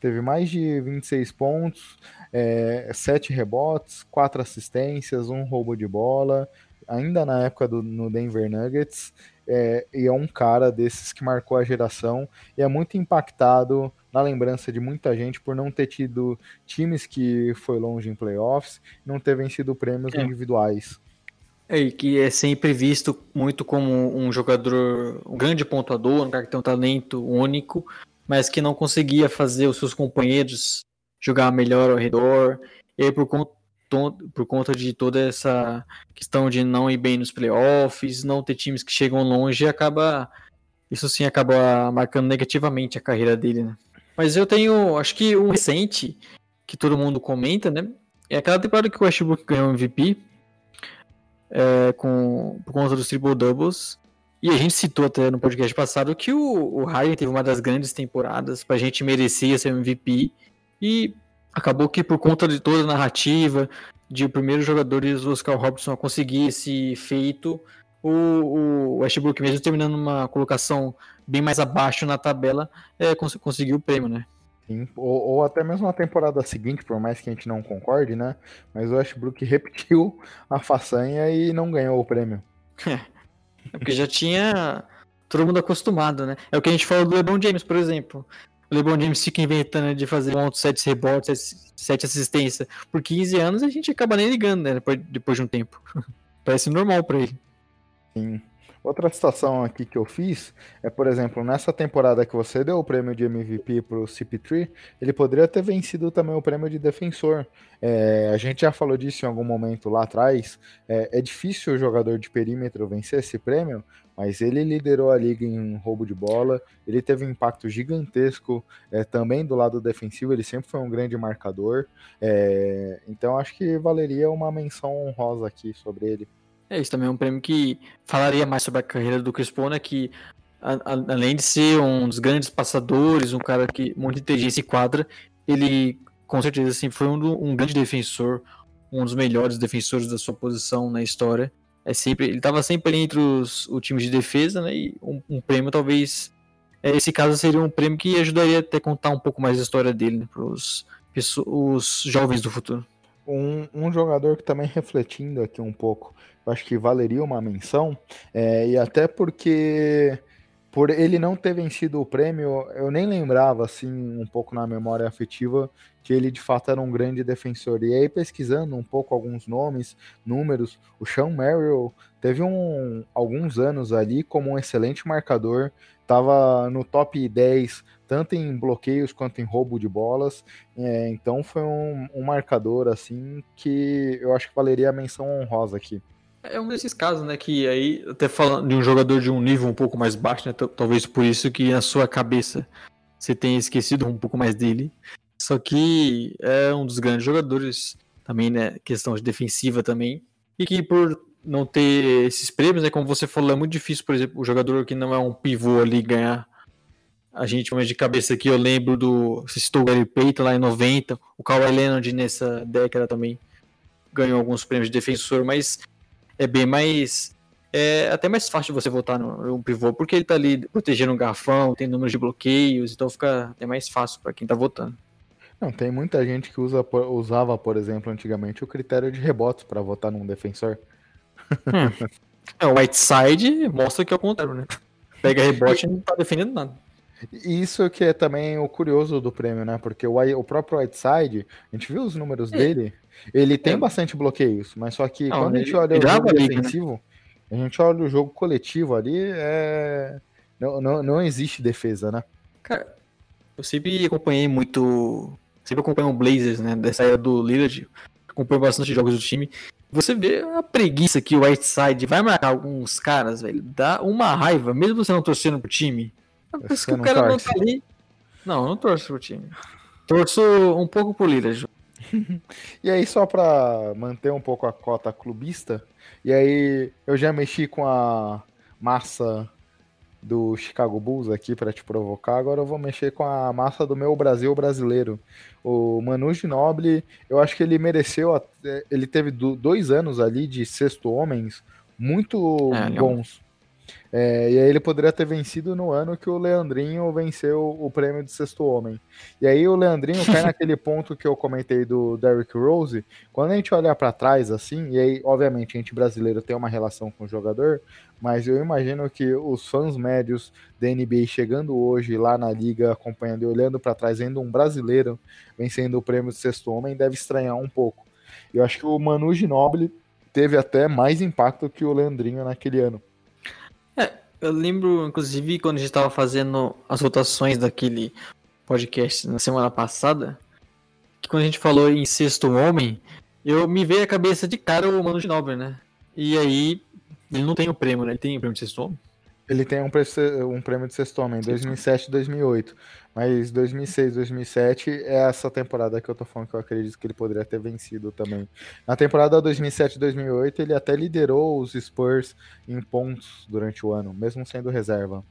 teve mais de 26 pontos, é, 7 rebotes, 4 assistências, um roubo de bola, ainda na época do no Denver Nuggets, é, e é um cara desses que marcou a geração e é muito impactado na lembrança de muita gente por não ter tido times que foi longe em playoffs, não ter vencido prêmios é. individuais. É, e que é sempre visto muito como um jogador, um grande pontuador, um cara que tem um talento único, mas que não conseguia fazer os seus companheiros jogar melhor ao redor. E aí, por conta, por conta de toda essa questão de não ir bem nos playoffs, não ter times que chegam longe, acaba. Isso sim acaba marcando negativamente a carreira dele, né? Mas eu tenho, acho que um recente que todo mundo comenta, né? É aquela temporada que o Westbrook ganhou MVP é, com, por conta dos triple doubles. E a gente citou até no podcast passado que o, o Harden teve uma das grandes temporadas, pra gente merecia ser MVP. E acabou que por conta de toda a narrativa, de o primeiro jogador do Oscar Robertson a conseguir esse feito, o, o Westbrook, mesmo terminando uma colocação bem mais abaixo na tabela, é, cons conseguiu o prêmio, né? Sim, ou, ou, até mesmo na temporada seguinte, por mais que a gente não concorde, né? Mas o Westbrook repetiu a façanha e não ganhou o prêmio. É porque já tinha todo mundo acostumado, né? É o que a gente falou do LeBron James, por exemplo. O LeBron James fica inventando de fazer pontos, 7 rebotes, 7 assistências. Por 15 anos a gente acaba nem ligando, né? Depois de um tempo. Parece normal pra ele. Sim. Outra situação aqui que eu fiz é, por exemplo, nessa temporada que você deu o prêmio de MVP pro CP3, ele poderia ter vencido também o prêmio de defensor. É, a gente já falou disso em algum momento lá atrás. É, é difícil o jogador de perímetro vencer esse prêmio, mas ele liderou a liga em roubo de bola, ele teve um impacto gigantesco é, também do lado defensivo, ele sempre foi um grande marcador. É, então acho que valeria uma menção honrosa aqui sobre ele. É, isso também é um prêmio que falaria mais sobre a carreira do Chris Paul, né? Que a, a, além de ser um dos grandes passadores, um cara que muito inteligência e quadra, ele com certeza assim, foi um, um grande defensor, um dos melhores defensores da sua posição na história. É sempre, ele estava sempre entre os, o time de defesa, né? E um, um prêmio talvez é, esse caso seria um prêmio que ajudaria até a contar um pouco mais a história dele né, para os jovens do futuro. Um, um, jogador que também refletindo aqui um pouco acho que valeria uma menção, é, e até porque por ele não ter vencido o prêmio, eu nem lembrava, assim, um pouco na memória afetiva, que ele de fato era um grande defensor. E aí, pesquisando um pouco alguns nomes, números, o Sean Merrill teve um, alguns anos ali como um excelente marcador, estava no top 10, tanto em bloqueios quanto em roubo de bolas. É, então, foi um, um marcador, assim, que eu acho que valeria a menção honrosa aqui. É um desses casos, né, que aí, até falando de um jogador de um nível um pouco mais baixo, né, talvez por isso que na sua cabeça você tenha esquecido um pouco mais dele. Só que é um dos grandes jogadores também, né, questão de defensiva também, e que por não ter esses prêmios, né, como você falou, é muito difícil, por exemplo, o jogador que não é um pivô ali ganhar. A gente, mas de cabeça aqui, eu lembro do, você citou o Gary Payton lá em 90, o Kawhi Leonard nessa década também ganhou alguns prêmios de defensor, mas é bem mais. É até mais fácil você votar no, no pivô, porque ele tá ali protegendo um garfão, tem números de bloqueios, então fica até mais fácil para quem tá votando. Não, tem muita gente que usa, usava, por exemplo, antigamente o critério de rebote para votar num defensor. Hum. É, o Whiteside mostra que é o contrário, né? Pega rebote e não tá defendendo nada. Isso que é também o curioso do prêmio, né? Porque o, o próprio Whiteside, a gente viu os números é. dele, ele tem é. bastante bloqueios, mas só que não, quando ele, a gente olha o jogo liga, né? defensivo, né? a gente olha o jogo coletivo ali, é... não, não, não existe defesa, né? Cara, eu sempre acompanhei muito. Sempre acompanhei o Blazers, né? Dessa era do Lillard. Acompanho bastante jogos do time. Você vê a preguiça que o Whiteside vai marcar alguns caras, velho. Dá uma raiva, mesmo você não torcendo pro time. Parece que o cara torce. não tá ali. Não, eu não torço pro time. Torço um pouco pro Lillard. e aí, só pra manter um pouco a cota clubista, e aí eu já mexi com a massa do Chicago Bulls aqui para te provocar, agora eu vou mexer com a massa do meu Brasil brasileiro. O Manu Ginobili, eu acho que ele mereceu, ele teve dois anos ali de sexto homens muito é, bons. É, e aí ele poderia ter vencido no ano que o Leandrinho venceu o prêmio de sexto homem. E aí o Leandrinho cai naquele ponto que eu comentei do Derrick Rose. Quando a gente olhar para trás assim, e aí obviamente a gente brasileiro tem uma relação com o jogador, mas eu imagino que os fãs médios da NBA chegando hoje lá na liga, acompanhando e olhando para trás, vendo um brasileiro vencendo o prêmio de sexto homem, deve estranhar um pouco. Eu acho que o Manu Ginobili teve até mais impacto que o Leandrinho naquele ano. Eu lembro, inclusive, quando a gente estava fazendo as votações daquele podcast na semana passada, que quando a gente falou em Sexto Homem, eu me veio à cabeça de cara o Mano Ginobili, né? E aí, ele não tem o prêmio, né? Ele tem o prêmio de Sexto Homem? Ele tem um, um prêmio de sexto homem, 2007 e 2008. Mas 2006, 2007 é essa temporada que eu tô falando que eu acredito que ele poderia ter vencido também. Na temporada 2007 e 2008, ele até liderou os Spurs em pontos durante o ano, mesmo sendo reserva.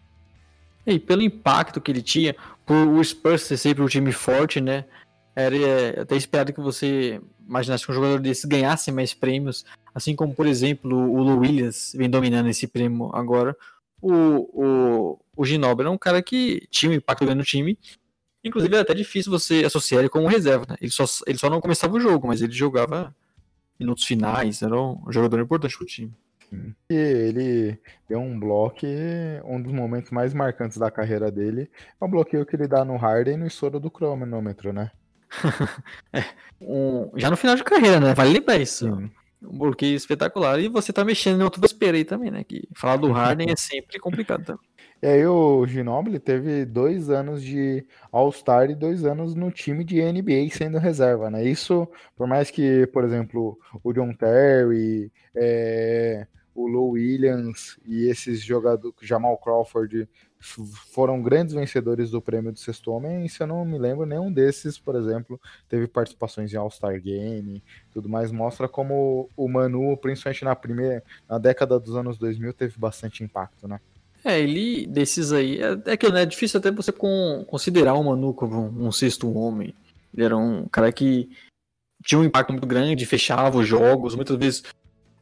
E pelo impacto que ele tinha, por o Spurs ser sempre um time forte, né? Era é, até esperado que você imaginasse que um jogador desse ganhasse mais prêmios, assim como, por exemplo, o Lou Williams vem dominando esse prêmio agora o, o, o Ginobili era um cara que tinha um impacto grande no time. Inclusive era até difícil você associar ele como reserva, né? Ele só, ele só não começava o jogo, mas ele jogava minutos finais, era um jogador importante pro time. E ele deu um bloco, um dos momentos mais marcantes da carreira dele é o bloqueio que ele dá no Harden no estouro do cronômetro, né? é, um, já no final de carreira, né? Vale lembrar isso. Sim. Um bloqueio espetacular. E você tá mexendo em outro vespeiro aí também, né? Que falar do Harden é sempre complicado também. E aí o Ginobili teve dois anos de All-Star e dois anos no time de NBA sendo reserva, né? Isso, por mais que, por exemplo, o John Terry, é, o Lou Williams e esses jogadores, Jamal Crawford, foram grandes vencedores do prêmio do sexto homem, e se eu não me lembro, nenhum desses, por exemplo, teve participações em All-Star Game, tudo mais, mostra como o Manu, principalmente na primeira, na década dos anos 2000, teve bastante impacto, né? É, ele, desses aí, é, é que né, é difícil até você com, considerar o Manu como um, um, sexto homem. Ele era um cara que tinha um impacto muito grande, fechava os jogos, muitas vezes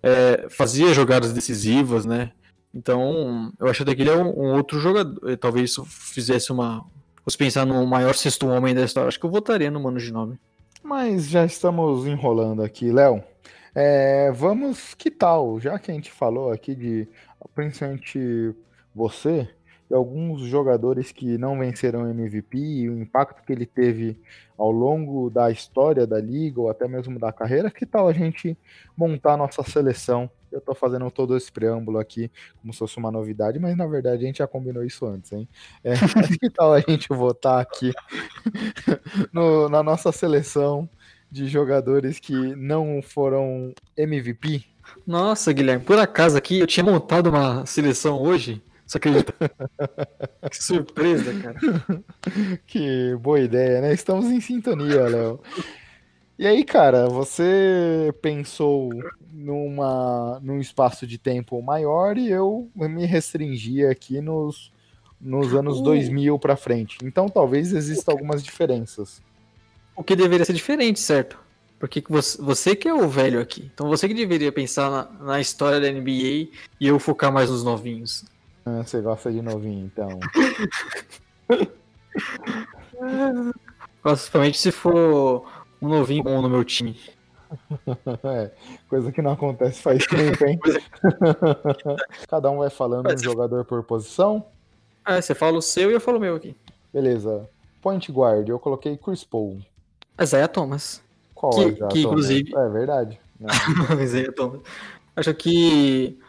é, fazia jogadas decisivas, né? Então, eu acho até que ele é um, um outro jogador. Talvez isso fizesse uma. Fosse pensar no maior sexto homem da história. Acho que eu votaria no Mano de nome. Mas já estamos enrolando aqui, Léo. É, vamos, que tal? Já que a gente falou aqui de principalmente você e alguns jogadores que não venceram MVP e o impacto que ele teve ao longo da história da liga ou até mesmo da carreira, que tal a gente montar nossa seleção? Eu estou fazendo todo esse preâmbulo aqui como se fosse uma novidade, mas na verdade a gente já combinou isso antes, hein? É, que tal a gente votar aqui no, na nossa seleção de jogadores que não foram MVP? Nossa, Guilherme, por acaso aqui eu tinha montado uma seleção hoje você acredita? que surpresa, cara. Que boa ideia, né? Estamos em sintonia, Léo. E aí, cara, você pensou numa, num espaço de tempo maior e eu me restringi aqui nos, nos anos uh. 2000 para frente. Então, talvez existam algumas diferenças. O que deveria ser diferente, certo? Porque você, você que é o velho aqui. Então, você que deveria pensar na, na história da NBA e eu focar mais nos novinhos. Ah, você gosta de novinho, então. Principalmente se for um novinho bom no meu time. É, coisa que não acontece faz tempo, hein? Cada um vai falando um jogador por posição. É, você fala o seu e eu falo o meu aqui. Beleza. Point guard, eu coloquei Chris Paul. Isaiah Thomas. Qual que, é Isaiah que, Thomas? inclusive... É verdade. Isaiah Thomas. Acho que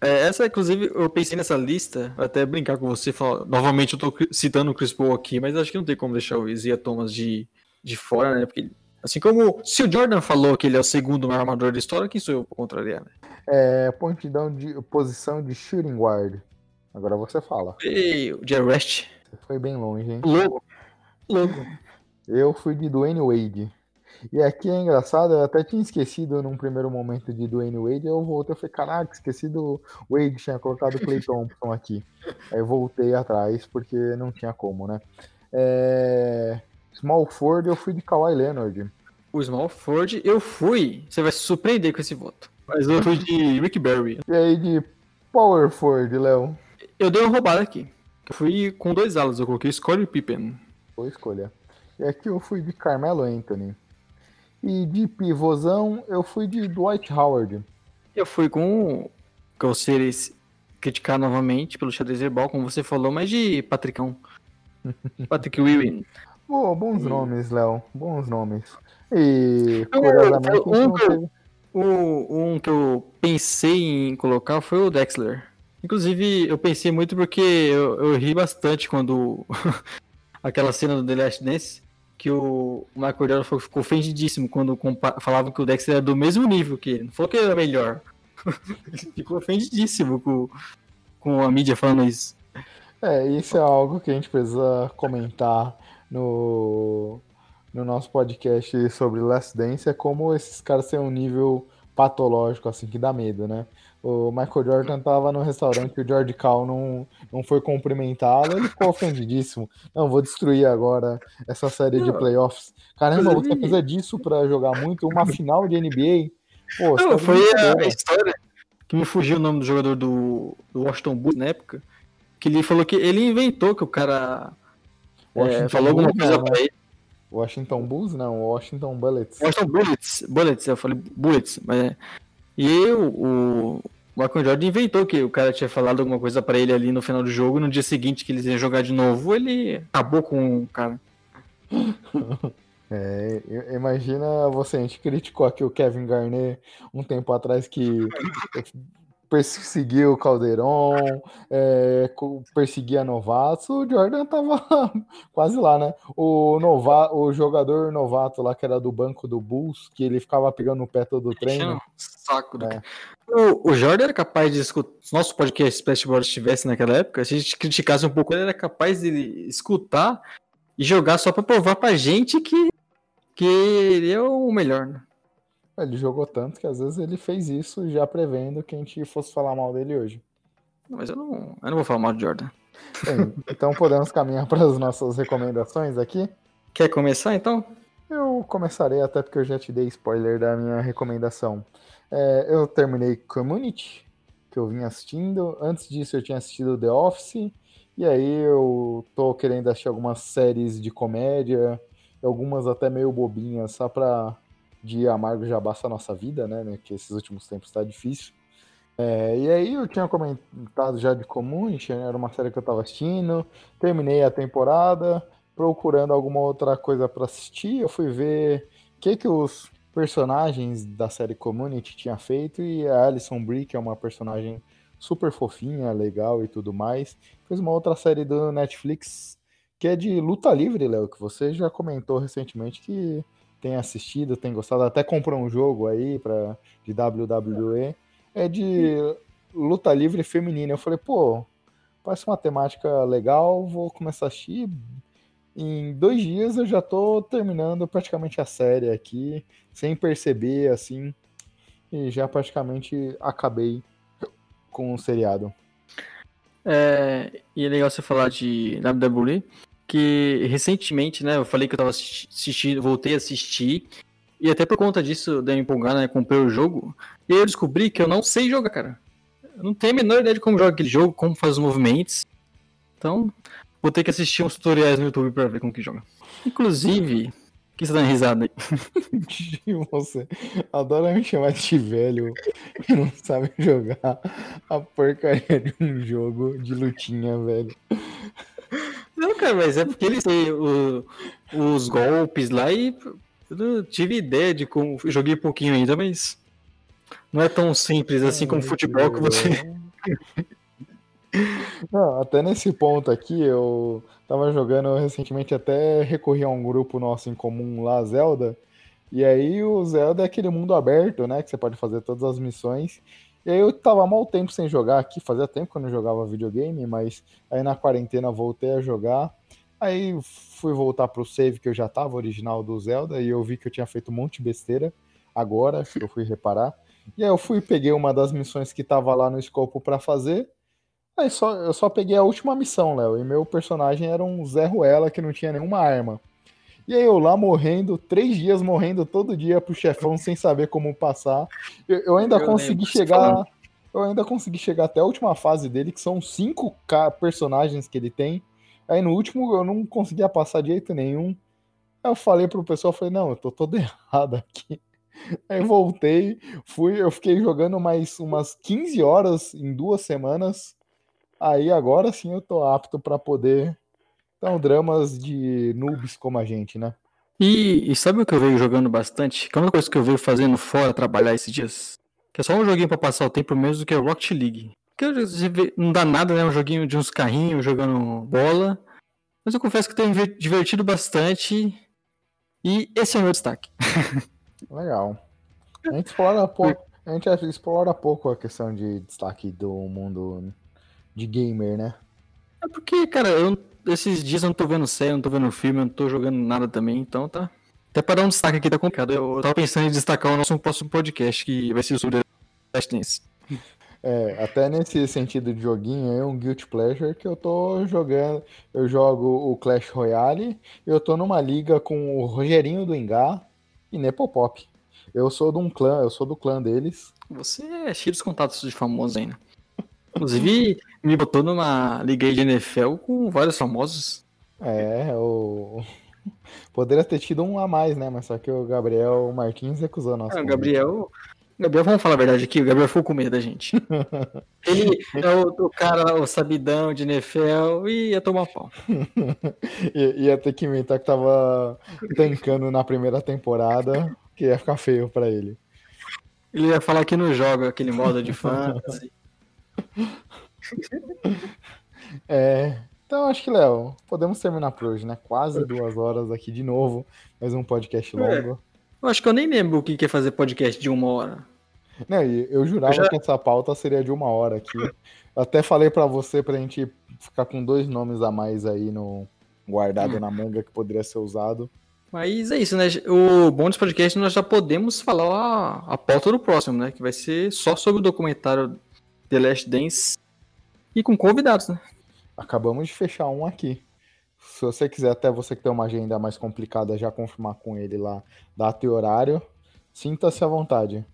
é, essa, inclusive, eu pensei nessa lista, até brincar com você, falar, novamente eu tô citando o Chris Paul aqui, mas acho que não tem como deixar o Isaiah Thomas de, de fora, né? Porque, assim como se o Jordan falou que ele é o segundo maior armador da história, quem sou eu pra contrariar, né? É, pontidão de posição de shooting guard. Agora você fala. Ei, o Jerry West. Você foi bem longe, hein? Logo. Logo. Eu fui de Dwayne Wade. E aqui é engraçado, eu até tinha esquecido num primeiro momento de Dwayne Wade, eu voltei e falei, caraca, esqueci do Wade, tinha colocado o Clay Thompson aqui. Aí eu voltei atrás, porque não tinha como, né? É... Small Ford, eu fui de Kawhi Leonard. O Small Ford, eu fui, você vai se surpreender com esse voto, mas eu fui de Rick Barry. E aí de Power Ford, Léo? Eu dei uma roubada aqui. Eu fui com dois alas, eu coloquei Scottie Pippen. Boa escolha. E aqui eu fui de Carmelo Anthony. E de pivôzão, eu fui de Dwight Howard. Eu fui com, com seres criticar novamente pelo xadrez verbal, como você falou, mas de Patricão. Patrick Ewing. Boa, bons e... nomes, Léo. Bons nomes. E, curiosamente, um, que eu, um, um que eu pensei em colocar foi o Dexler. Inclusive, eu pensei muito porque eu, eu ri bastante quando aquela cena do The Last Dance que o Michael Jordan ficou ofendidíssimo quando falavam que o Dexter era do mesmo nível que ele. Não falou que ele era melhor. ficou ofendidíssimo com, com a mídia falando isso. É, isso é algo que a gente precisa comentar no, no nosso podcast sobre Last Dance, é como esses caras têm um nível patológico, assim, que dá medo, né? O Michael Jordan tava no restaurante, o George Cal não, não foi cumprimentá-lo, ele ficou ofendidíssimo. Não, vou destruir agora essa série de playoffs. Caramba, você precisa disso para jogar muito uma final de NBA? Pô, não, tá foi a, história que me fugiu o nome do jogador do, do Washington Bulls na época, que ele falou que ele inventou que o cara é, falou alguma coisa não, pra ele. Washington Bulls? Não, Washington Bullets. Washington Bullets, Bullets, eu falei Bullets, mas é. E o, Michael Jordan inventou que o cara tinha falado alguma coisa para ele ali no final do jogo, no dia seguinte que eles iam jogar de novo, ele acabou com o cara. É, imagina você, a gente criticou aqui o Kevin Garnett um tempo atrás que perseguia o Caldeirão, é, perseguia novatos, o Jordan tava quase lá, né? O, nova, o jogador novato lá, que era do banco do Bulls, que ele ficava pegando o pé todo o treino. Saco do... é. o, o, Jordan era capaz de escutar. Se nosso podcast Splashboard estivesse naquela época, se a gente criticasse um pouco, ele era capaz de escutar e jogar só para provar pra gente que, que ele é o melhor, né? Ele jogou tanto que às vezes ele fez isso já prevendo que a gente fosse falar mal dele hoje. Mas eu não, eu não vou falar mal de Jordan. Bem, então podemos caminhar para as nossas recomendações aqui? Quer começar então? Eu começarei até porque eu já te dei spoiler da minha recomendação. É, eu terminei Community, que eu vim assistindo. Antes disso eu tinha assistido The Office. E aí eu tô querendo assistir algumas séries de comédia, algumas até meio bobinhas, só pra de amargo já basta a nossa vida, né, né? Que esses últimos tempos está difícil. É, e aí eu tinha comentado já de Community, era uma série que eu estava assistindo, terminei a temporada, procurando alguma outra coisa para assistir, eu fui ver o que que os personagens da série Community tinham feito e a Alison Brie, que é uma personagem super fofinha, legal e tudo mais, fez uma outra série do Netflix que é de luta livre, Léo, que você já comentou recentemente que tem assistido, tem gostado, até comprou um jogo aí pra, de WWE, é de luta livre feminina. Eu falei, pô, parece uma temática legal, vou começar a assistir. Em dois dias eu já tô terminando praticamente a série aqui, sem perceber, assim, e já praticamente acabei com o seriado. É, e é legal você falar de WWE, que recentemente, né, eu falei que eu tava assistindo, voltei a assistir, e até por conta disso, da me empolgar, né, comprei o jogo, e eu descobri que eu não sei jogar, cara. Eu não tenho a menor ideia de como joga aquele jogo, como faz os movimentos. Então, vou ter que assistir uns tutoriais no YouTube pra ver como que joga. Inclusive, que você tá dando risada aí? Você adora me chamar de velho que não sabe jogar a porcaria de um jogo de lutinha, velho. Não, cara, mas é porque eles têm o, os golpes lá e eu não tive ideia de como. Joguei pouquinho ainda, mas não é tão simples assim como futebol que você. Não, até nesse ponto aqui, eu tava jogando recentemente, até recorri a um grupo nosso em comum lá, Zelda. E aí o Zelda é aquele mundo aberto, né? Que você pode fazer todas as missões. E aí eu tava mal tempo sem jogar aqui, fazia tempo que eu não jogava videogame, mas aí na quarentena voltei a jogar. Aí fui voltar pro save que eu já tava, original do Zelda, e eu vi que eu tinha feito um monte de besteira. Agora, que eu fui reparar. E aí eu fui peguei uma das missões que tava lá no escopo para fazer. Aí só, eu só peguei a última missão, Léo. E meu personagem era um Zé Ruela que não tinha nenhuma arma. E aí eu lá morrendo, três dias morrendo todo dia pro chefão sem saber como passar. Eu, eu ainda eu consegui chegar. Eu ainda consegui chegar até a última fase dele, que são cinco personagens que ele tem. Aí no último eu não conseguia passar de jeito nenhum. Aí eu falei pro pessoal, falei, não, eu tô todo errado aqui. Aí voltei, fui, eu fiquei jogando mais umas 15 horas em duas semanas. Aí agora sim eu tô apto para poder então, dramas de noobs como a gente, né? E, e, sabe o que eu vejo jogando bastante? Que é uma coisa que eu vejo fazendo fora trabalhar esses dias. Que é só um joguinho para passar o tempo mesmo do que é Rocket League. Que vê, não dá nada, né? Um joguinho de uns carrinhos jogando bola. Mas eu confesso que tenho divertido bastante. E esse é o meu destaque. Legal. A gente explora pouco, a gente explora pouco a questão de destaque do mundo de gamer, né? É porque, cara, eu esses dias eu não tô vendo série, não tô vendo filme, não tô jogando nada também, então tá. Até para dar um destaque aqui tá complicado. Eu tava pensando em destacar o nosso próximo podcast, que vai ser sobre Last Dance. É, até nesse sentido de joguinho, é um Guilty Pleasure que eu tô jogando. Eu jogo o Clash Royale, eu tô numa liga com o Rogerinho do Engá e Nepopop. Eu sou de um clã, eu sou do clã deles. Você é cheio dos contatos de famosos ainda. Inclusive, me botou numa liga de NFL com vários famosos. É, o. Poderia ter tido um a mais, né? Mas só que o Gabriel Martins recusou nosso. É, o Gabriel. Gabriel, vamos falar a verdade aqui, o Gabriel ficou com medo da gente. Ele é o, o cara, o sabidão de Nefel e ia tomar pau. I- ia ter que inventar que tava tancando na primeira temporada, que ia ficar feio pra ele. Ele ia falar que não joga aquele modo de fantasy. É, então acho que, Léo, podemos terminar por hoje, né? Quase duas horas aqui de novo, mais um podcast longo. Eu acho que eu nem lembro o que é fazer podcast de uma hora. Não, eu jurava Eu já- que essa pauta seria de uma hora aqui. Eu até falei pra você pra gente ficar com dois nomes a mais aí no guardado Hum. na manga que poderia ser usado. Mas é isso, né? O bom desse podcast nós já podemos falar a, a pauta do próximo, né? Que vai ser só sobre o documentário The Last Dance e com convidados, né? Acabamos de fechar um aqui. Se você quiser, até você que tem uma agenda mais complicada, já confirmar com ele lá data e horário, sinta-se à vontade.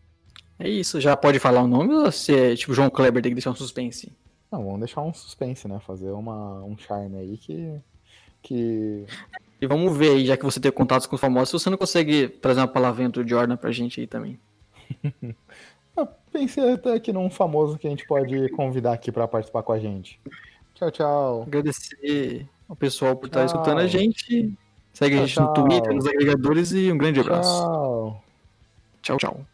É isso, já pode falar o nome ou se é tipo João Kleber tem que deixar um suspense? Não, vamos deixar um suspense, né? Fazer uma, um charme aí que. que... E vamos ver aí, já que você tem contatos com os famosos, se você não consegue trazer uma palavrinha do Jordan pra gente aí também. Eu pensei até aqui num famoso que a gente pode convidar aqui pra participar com a gente. Tchau, tchau. Agradecer ao pessoal por estar Tchau. escutando a gente. Segue a Tchau, gente no. Twitter, nos agregadores e um grande abraço. Tchau. Tchau, tchau.